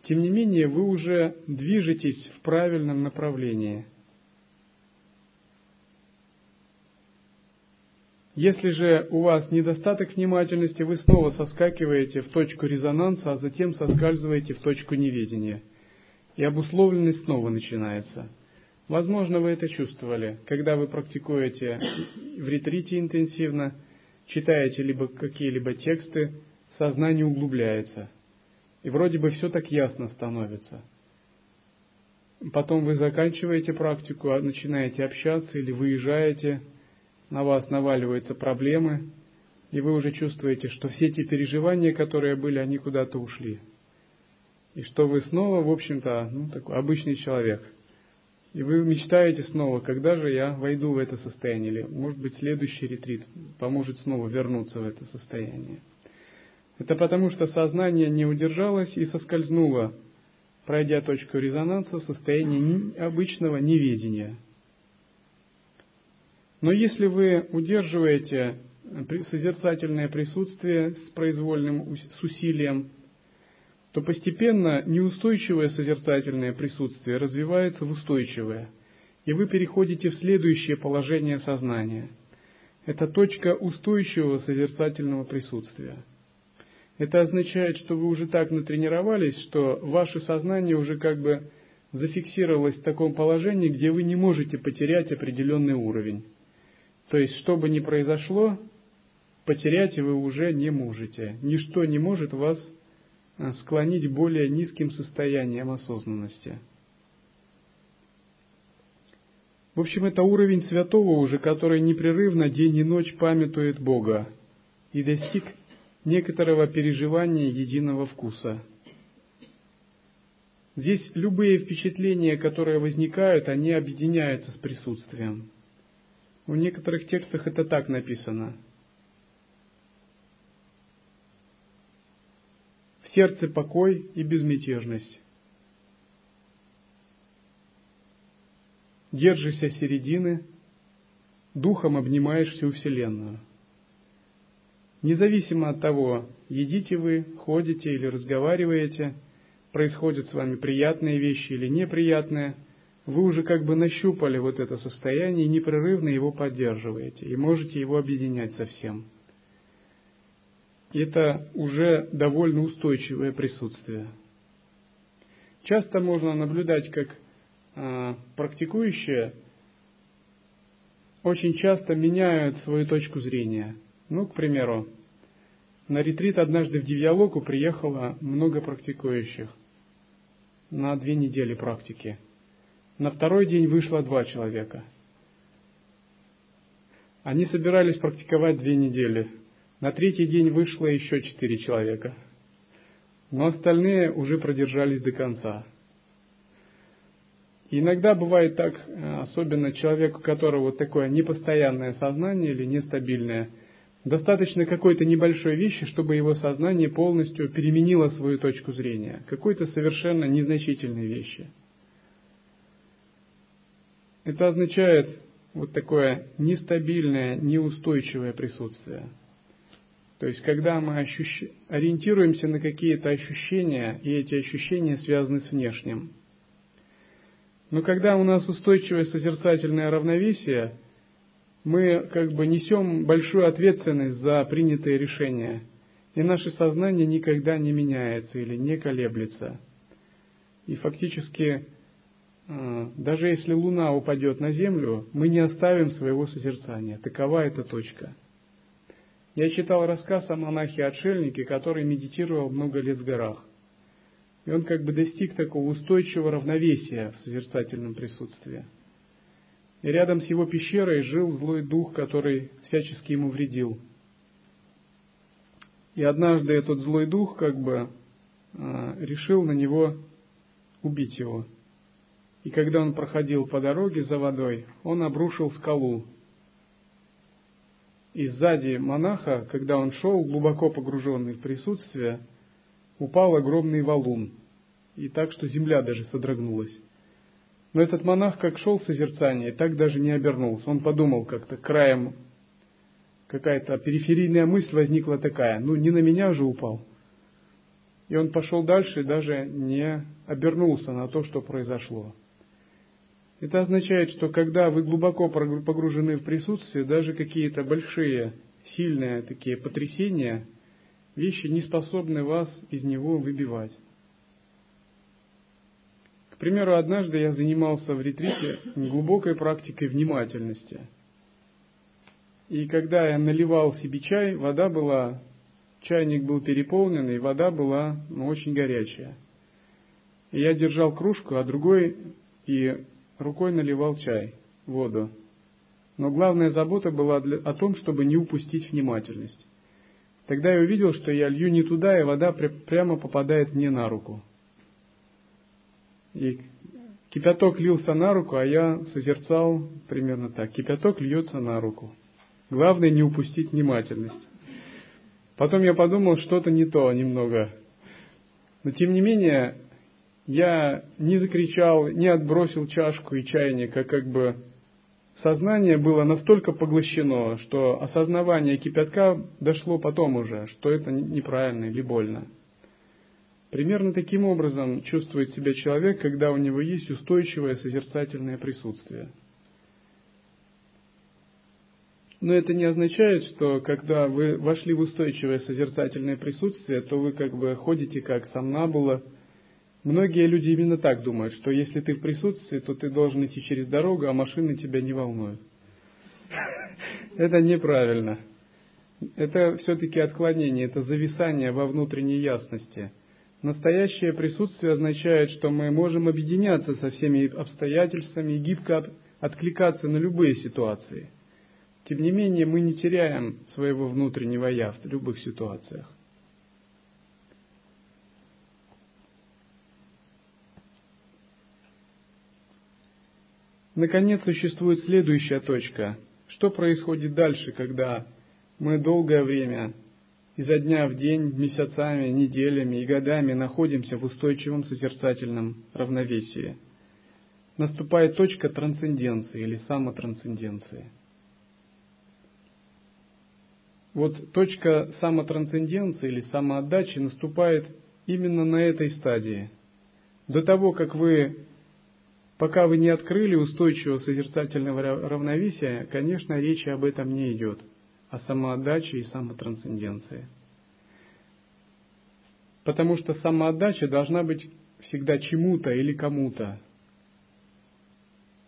Тем не менее, вы уже движетесь в правильном направлении. Если же у вас недостаток внимательности, вы снова соскакиваете в точку резонанса, а затем соскальзываете в точку неведения. И обусловленность снова начинается. Возможно, вы это чувствовали, когда вы практикуете в ретрите интенсивно, читаете либо какие-либо тексты, сознание углубляется. И вроде бы все так ясно становится. Потом вы заканчиваете практику, а начинаете общаться или выезжаете на вас наваливаются проблемы, и вы уже чувствуете, что все эти переживания, которые были, они куда-то ушли. И что вы снова, в общем-то, ну, такой обычный человек. И вы мечтаете снова, когда же я войду в это состояние, или, может быть, следующий ретрит поможет снова вернуться в это состояние. Это потому, что сознание не удержалось и соскользнуло, пройдя точку резонанса в состоянии обычного неведения – но если вы удерживаете созерцательное присутствие с произвольным с усилием, то постепенно неустойчивое созерцательное присутствие развивается в устойчивое, и вы переходите в следующее положение сознания. Это точка устойчивого созерцательного присутствия. Это означает, что вы уже так натренировались, что ваше сознание уже как бы зафиксировалось в таком положении, где вы не можете потерять определенный уровень. То есть, что бы ни произошло, потерять вы уже не можете. Ничто не может вас склонить к более низким состояниям осознанности. В общем, это уровень святого уже, который непрерывно день и ночь памятует Бога и достиг некоторого переживания единого вкуса. Здесь любые впечатления, которые возникают, они объединяются с присутствием. В некоторых текстах это так написано. Сердце покой и безмятежность. Держишься середины, духом обнимаешь всю Вселенную. Независимо от того, едите вы, ходите или разговариваете, происходят с вами приятные вещи или неприятные – вы уже как бы нащупали вот это состояние и непрерывно его поддерживаете, и можете его объединять со всем. Это уже довольно устойчивое присутствие. Часто можно наблюдать, как э, практикующие очень часто меняют свою точку зрения. Ну, к примеру, на ретрит однажды в Девьялоку приехало много практикующих на две недели практики – на второй день вышло два человека. Они собирались практиковать две недели. На третий день вышло еще четыре человека. Но остальные уже продержались до конца. Иногда бывает так, особенно человеку, у которого такое непостоянное сознание или нестабильное, достаточно какой-то небольшой вещи, чтобы его сознание полностью переменило свою точку зрения, какой-то совершенно незначительной вещи – это означает вот такое нестабильное, неустойчивое присутствие. То есть, когда мы ощущ... ориентируемся на какие-то ощущения, и эти ощущения связаны с внешним. Но когда у нас устойчивое созерцательное равновесие, мы как бы несем большую ответственность за принятые решения, и наше сознание никогда не меняется или не колеблется. И фактически а, даже если Луна упадет на Землю, мы не оставим своего созерцания. Такова эта точка. Я читал рассказ о монахе-отшельнике, который медитировал много лет в горах. И он как бы достиг такого устойчивого равновесия в созерцательном присутствии. И рядом с его пещерой жил злой дух, который всячески ему вредил. И однажды этот злой дух как бы а, решил на него убить его – и когда он проходил по дороге за водой, он обрушил скалу и сзади монаха, когда он шел, глубоко погруженный в присутствие, упал огромный валун, и так, что земля даже содрогнулась. Но этот монах, как шел в созерцание, так даже не обернулся. Он подумал как-то краем, какая-то периферийная мысль возникла такая, ну не на меня же упал. И он пошел дальше и даже не обернулся на то, что произошло. Это означает, что когда вы глубоко погружены в присутствие, даже какие-то большие, сильные такие потрясения, вещи не способны вас из него выбивать. К примеру, однажды я занимался в ретрите глубокой практикой внимательности. И когда я наливал себе чай, вода была, чайник был переполнен, и вода была ну, очень горячая. И я держал кружку, а другой и рукой наливал чай, воду. Но главная забота была о том, чтобы не упустить внимательность. Тогда я увидел, что я лью не туда, и вода пря- прямо попадает мне на руку. И кипяток лился на руку, а я созерцал примерно так. Кипяток льется на руку. Главное не упустить внимательность. Потом я подумал, что-то не то немного. Но тем не менее, я не закричал, не отбросил чашку и чайника, как бы сознание было настолько поглощено, что осознавание кипятка дошло потом уже, что это неправильно или больно. Примерно таким образом чувствует себя человек, когда у него есть устойчивое созерцательное присутствие. Но это не означает, что когда вы вошли в устойчивое созерцательное присутствие, то вы как бы ходите как сомнабула – Многие люди именно так думают, что если ты в присутствии, то ты должен идти через дорогу, а машины тебя не волнуют. Это неправильно. Это все-таки отклонение, это зависание во внутренней ясности. Настоящее присутствие означает, что мы можем объединяться со всеми обстоятельствами и гибко откликаться на любые ситуации. Тем не менее, мы не теряем своего внутреннего я в любых ситуациях. Наконец, существует следующая точка. Что происходит дальше, когда мы долгое время, изо дня в день, месяцами, неделями и годами находимся в устойчивом созерцательном равновесии? Наступает точка трансценденции или самотрансценденции. Вот точка самотрансценденции или самоотдачи наступает именно на этой стадии. До того, как вы Пока вы не открыли устойчивого созерцательного равновесия, конечно, речи об этом не идет, о самоотдаче и самотрансценденции. Потому что самоотдача должна быть всегда чему-то или кому-то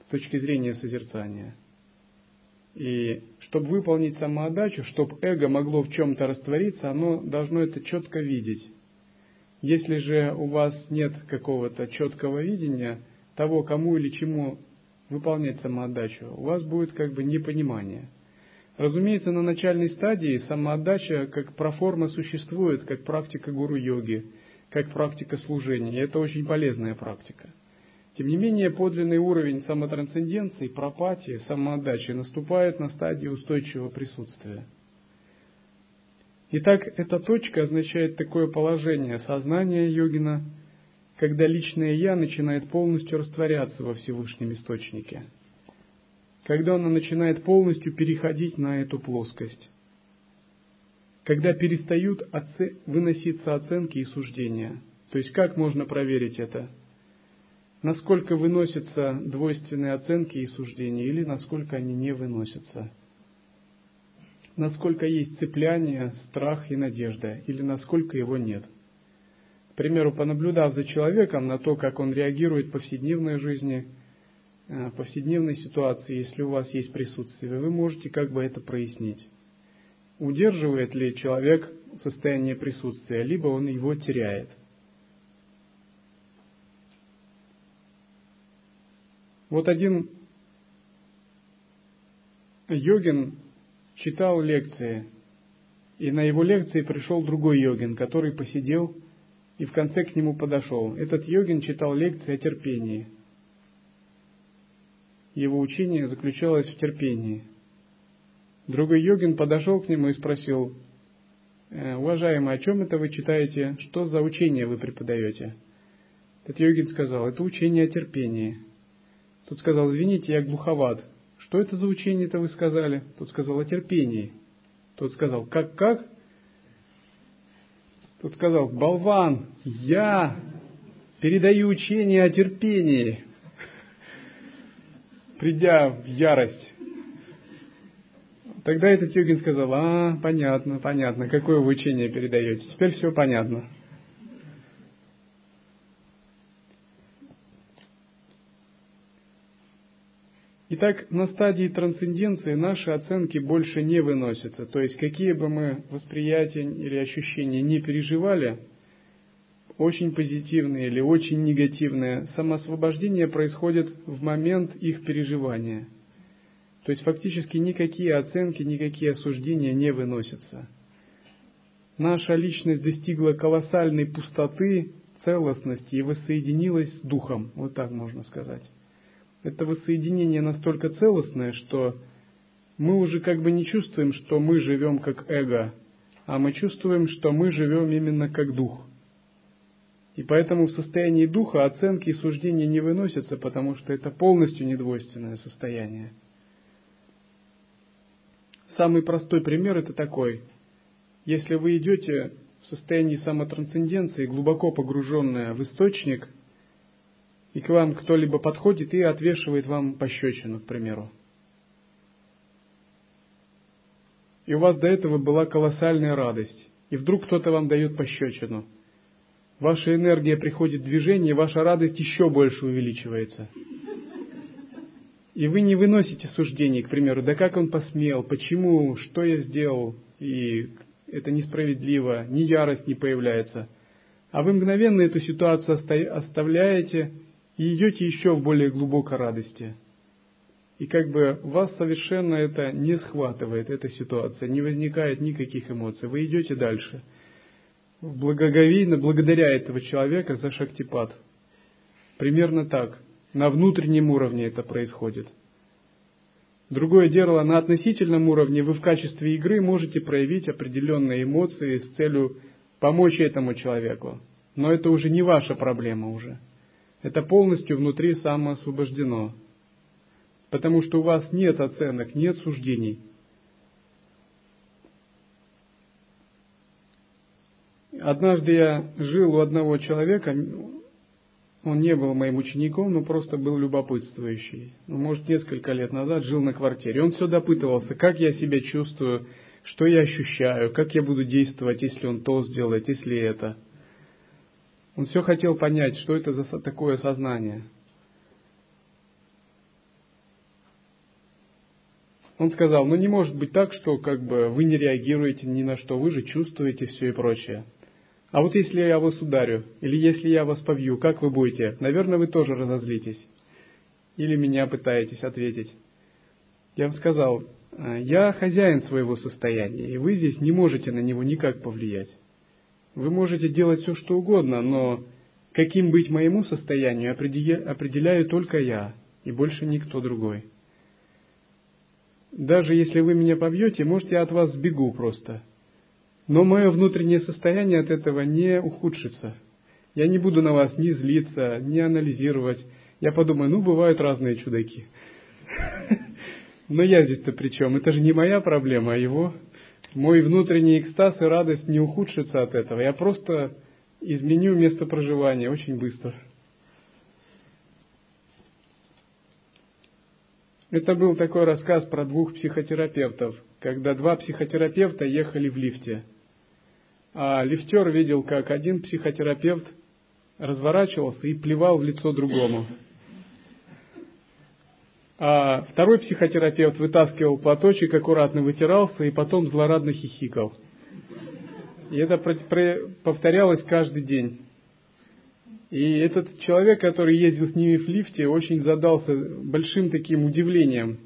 с точки зрения созерцания. И чтобы выполнить самоотдачу, чтобы эго могло в чем-то раствориться, оно должно это четко видеть. Если же у вас нет какого-то четкого видения – того, кому или чему выполнять самоотдачу, у вас будет как бы непонимание. Разумеется, на начальной стадии самоотдача как проформа существует, как практика гуру-йоги, как практика служения, и это очень полезная практика. Тем не менее, подлинный уровень самотрансценденции, пропатии, самоотдачи наступает на стадии устойчивого присутствия. Итак, эта точка означает такое положение сознания йогина – когда личное «я» начинает полностью растворяться во Всевышнем Источнике, когда оно начинает полностью переходить на эту плоскость, когда перестают оце... выноситься оценки и суждения. То есть как можно проверить это? Насколько выносятся двойственные оценки и суждения или насколько они не выносятся? Насколько есть цепляние, страх и надежда или насколько его нет – примеру, понаблюдав за человеком на то, как он реагирует в повседневной жизни, э, повседневной ситуации, если у вас есть присутствие, вы можете как бы это прояснить. Удерживает ли человек состояние присутствия, либо он его теряет. Вот один йогин читал лекции, и на его лекции пришел другой йогин, который посидел и в конце к нему подошел. Этот йогин читал лекции о терпении. Его учение заключалось в терпении. Другой йогин подошел к нему и спросил, «Э, уважаемый, о чем это вы читаете, что за учение вы преподаете? Этот йогин сказал, это учение о терпении. Тот сказал, извините, я глуховат. Что это за учение-то вы сказали? Тот сказал, о терпении. Тот сказал, как, Тот сказал, болван, я передаю учение о терпении, придя в ярость. Тогда этот йогин сказал, а, понятно, понятно, какое вы учение передаете. Теперь все понятно. Итак, на стадии трансценденции наши оценки больше не выносятся. То есть, какие бы мы восприятия или ощущения не переживали, очень позитивные или очень негативные, самоосвобождение происходит в момент их переживания. То есть, фактически никакие оценки, никакие осуждения не выносятся. Наша личность достигла колоссальной пустоты, целостности и воссоединилась с Духом, вот так можно сказать это воссоединение настолько целостное, что мы уже как бы не чувствуем, что мы живем как эго, а мы чувствуем, что мы живем именно как дух. И поэтому в состоянии духа оценки и суждения не выносятся, потому что это полностью недвойственное состояние. Самый простой пример это такой. Если вы идете в состоянии самотрансценденции, глубоко погруженное в источник, и к вам кто-либо подходит и отвешивает вам пощечину, к примеру. И у вас до этого была колоссальная радость, и вдруг кто-то вам дает пощечину. Ваша энергия приходит в движение, ваша радость еще больше увеличивается. И вы не выносите суждений, к примеру, да как он посмел, почему, что я сделал, и это несправедливо, ни ярость не появляется. А вы мгновенно эту ситуацию оставляете и идете еще в более глубокой радости. И как бы вас совершенно это не схватывает, эта ситуация, не возникает никаких эмоций. Вы идете дальше. Благоговейно благодаря этого человека за шактипад. Примерно так. На внутреннем уровне это происходит. Другое дело, на относительном уровне вы в качестве игры можете проявить определенные эмоции с целью помочь этому человеку. Но это уже не ваша проблема уже это полностью внутри самоосвобождено. Потому что у вас нет оценок, нет суждений. Однажды я жил у одного человека, он не был моим учеником, но просто был любопытствующий. Ну, может, несколько лет назад жил на квартире. Он все допытывался, как я себя чувствую, что я ощущаю, как я буду действовать, если он то сделает, если это – он все хотел понять, что это за такое сознание. Он сказал, ну не может быть так, что как бы вы не реагируете ни на что, вы же чувствуете все и прочее. А вот если я вас ударю, или если я вас побью, как вы будете? Наверное, вы тоже разозлитесь. Или меня пытаетесь ответить. Я вам сказал, я хозяин своего состояния, и вы здесь не можете на него никак повлиять. Вы можете делать все, что угодно, но каким быть моему состоянию определяю только я и больше никто другой. Даже если вы меня побьете, может, я от вас сбегу просто. Но мое внутреннее состояние от этого не ухудшится. Я не буду на вас ни злиться, ни анализировать. Я подумаю, ну, бывают разные чудаки. Но я здесь-то при чем? Это же не моя проблема, а его мой внутренний экстаз и радость не ухудшится от этого. Я просто изменю место проживания очень быстро. Это был такой рассказ про двух психотерапевтов, когда два психотерапевта ехали в лифте. А лифтер видел, как один психотерапевт разворачивался и плевал в лицо другому. А второй психотерапевт вытаскивал платочек, аккуратно вытирался и потом злорадно хихикал. И это повторялось каждый день. И этот человек, который ездил с ними в лифте, очень задался большим таким удивлением.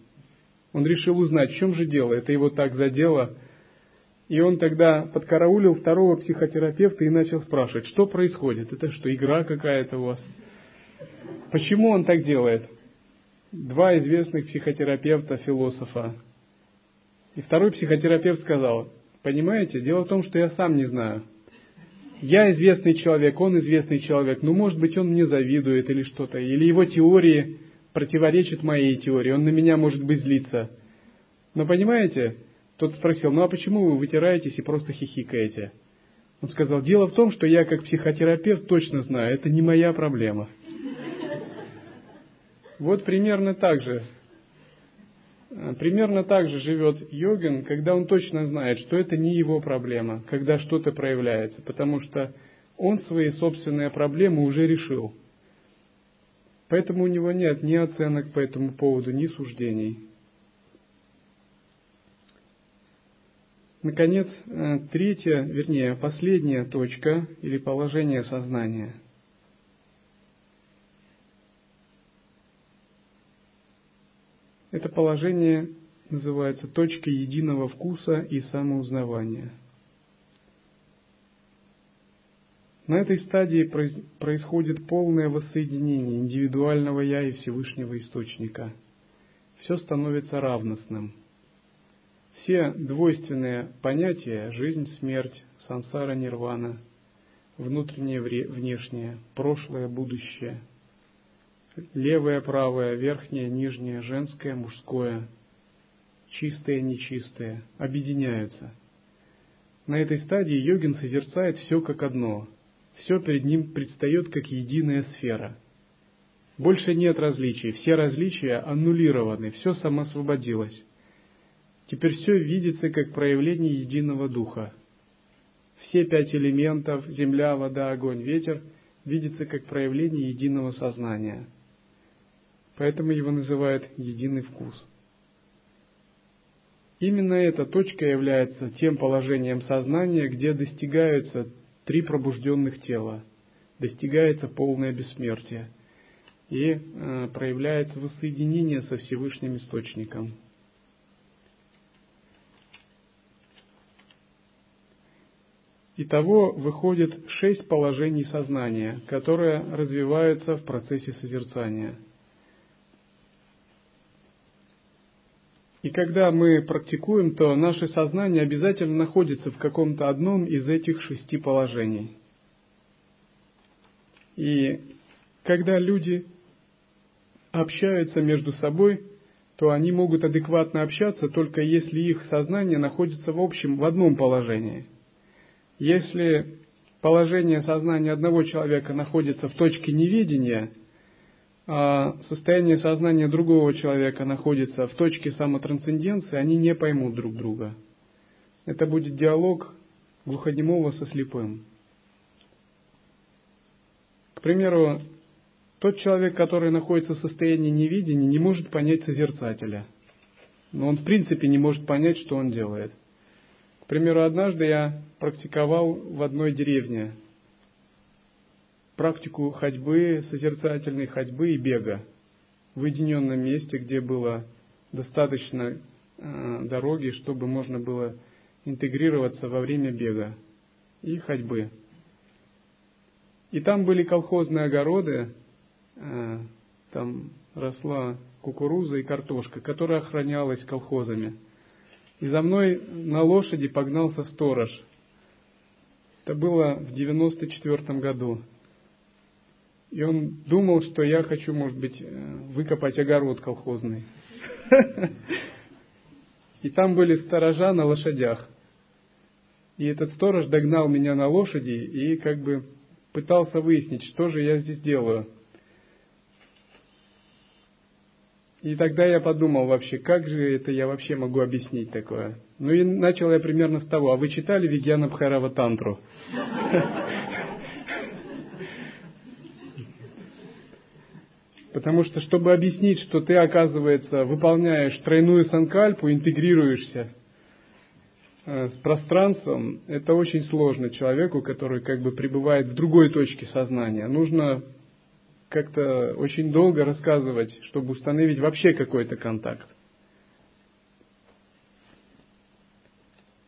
Он решил узнать, в чем же дело, это его так задело. И он тогда подкараулил второго психотерапевта и начал спрашивать, что происходит, это что, игра какая-то у вас? Почему он так делает? Два известных психотерапевта, философа, И второй психотерапевт сказал, понимаете, дело в том, что я сам не знаю. Я известный человек, он известный человек, ну, может быть, он мне завидует или что-то, или его теории противоречат моей теории, он на меня, может быть, злится. Но понимаете, тот спросил, ну а почему вы вытираетесь и просто хихикаете? Он сказал, дело в том, что я как психотерапевт точно знаю, это не моя проблема. Вот примерно так же. Примерно так же живет йогин, когда он точно знает, что это не его проблема, когда что-то проявляется, потому что он свои собственные проблемы уже решил. Поэтому у него нет ни оценок по этому поводу, ни суждений. Наконец, э, третья, вернее, последняя точка или положение сознания. Это положение называется точкой единого вкуса и самоузнавания. На этой стадии происходит полное воссоединение индивидуального Я и Всевышнего Источника. Все становится равностным – все двойственные понятия – жизнь, смерть, сансара, нирвана, внутреннее, внешнее, прошлое, будущее, левое, правое, верхнее, нижнее, женское, мужское, чистое, нечистое – объединяются. На этой стадии йогин созерцает все как одно, все перед ним предстает как единая сфера. Больше нет различий, все различия аннулированы, все самосвободилось. Теперь все видится как проявление единого духа. Все пять элементов – земля, вода, огонь, ветер – видится как проявление единого сознания. Поэтому его называют единый вкус. Именно эта точка является тем положением сознания, где достигаются три пробужденных тела, достигается полное бессмертие и э, проявляется воссоединение со Всевышним Источником – Итого выходит шесть положений сознания, которые развиваются в процессе созерцания. И когда мы практикуем, то наше сознание обязательно находится в каком-то одном из этих шести положений. И когда люди общаются между собой, то они могут адекватно общаться только если их сознание находится в общем в одном положении – если положение сознания одного человека находится в точке неведения, состояние сознания другого человека находится в точке самотрансценденции, они не поймут друг друга. Это будет диалог глухонемого со слепым. К примеру, тот человек, который находится в состоянии невидения, не может понять созерцателя. Но он в принципе не может понять, что он делает примеру, однажды я практиковал в одной деревне практику ходьбы, созерцательной ходьбы и бега в уединенном месте, где было достаточно э, дороги, чтобы можно было интегрироваться во время бега и ходьбы. И там были колхозные огороды, э, там росла кукуруза и картошка, которая охранялась колхозами – и за мной на лошади погнался сторож. Это было в 94 году. И он думал, что я хочу, может быть, э, выкопать огород колхозный. И там были сторожа на лошадях. И этот сторож догнал меня на лошади и как бы пытался выяснить, что же я здесь делаю – И тогда я подумал вообще, как же это я вообще могу объяснить такое? Ну и начал я примерно с того, а вы читали Вигьяна Бхарава Тантру? Потому что, чтобы объяснить, что ты, оказывается, выполняешь тройную санкальпу, интегрируешься э, с пространством, это очень сложно человеку, который как бы пребывает в другой точке сознания. Нужно как-то очень долго рассказывать, чтобы установить вообще какой-то контакт.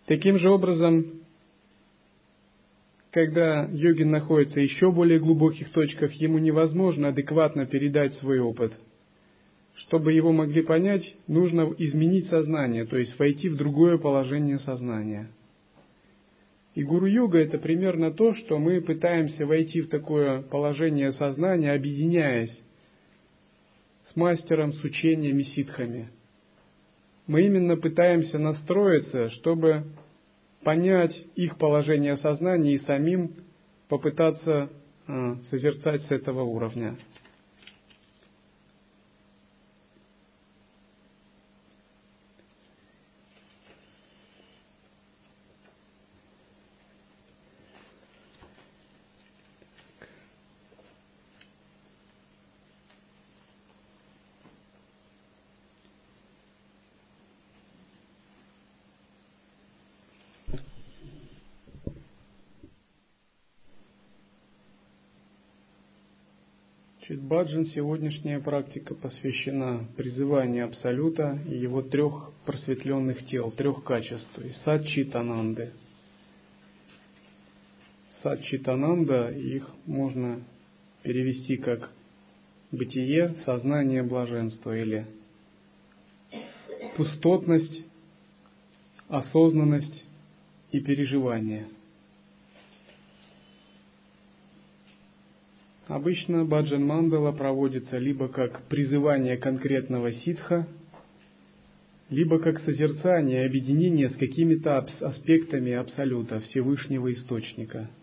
Таким же образом, когда йогин находится в еще более глубоких точках, ему невозможно адекватно передать свой опыт. Чтобы его могли понять, нужно изменить сознание, то есть войти в другое положение сознания. И гуру-йога это примерно то, что мы пытаемся войти в такое положение сознания, объединяясь с мастером, с учениями, ситхами. Мы именно пытаемся настроиться, чтобы понять их положение сознания и самим попытаться э, созерцать с этого уровня. Баджан сегодняшняя практика посвящена призыванию Абсолюта и его трех просветленных тел, трех качеств, то есть Садчитананды. Садчитананда, их можно перевести как бытие, сознание, блаженство или пустотность, осознанность и переживание – Обычно баджан мандала проводится либо как призывание конкретного ситха, либо как созерцание, объединение с какими-то аспектами Абсолюта, Всевышнего Источника –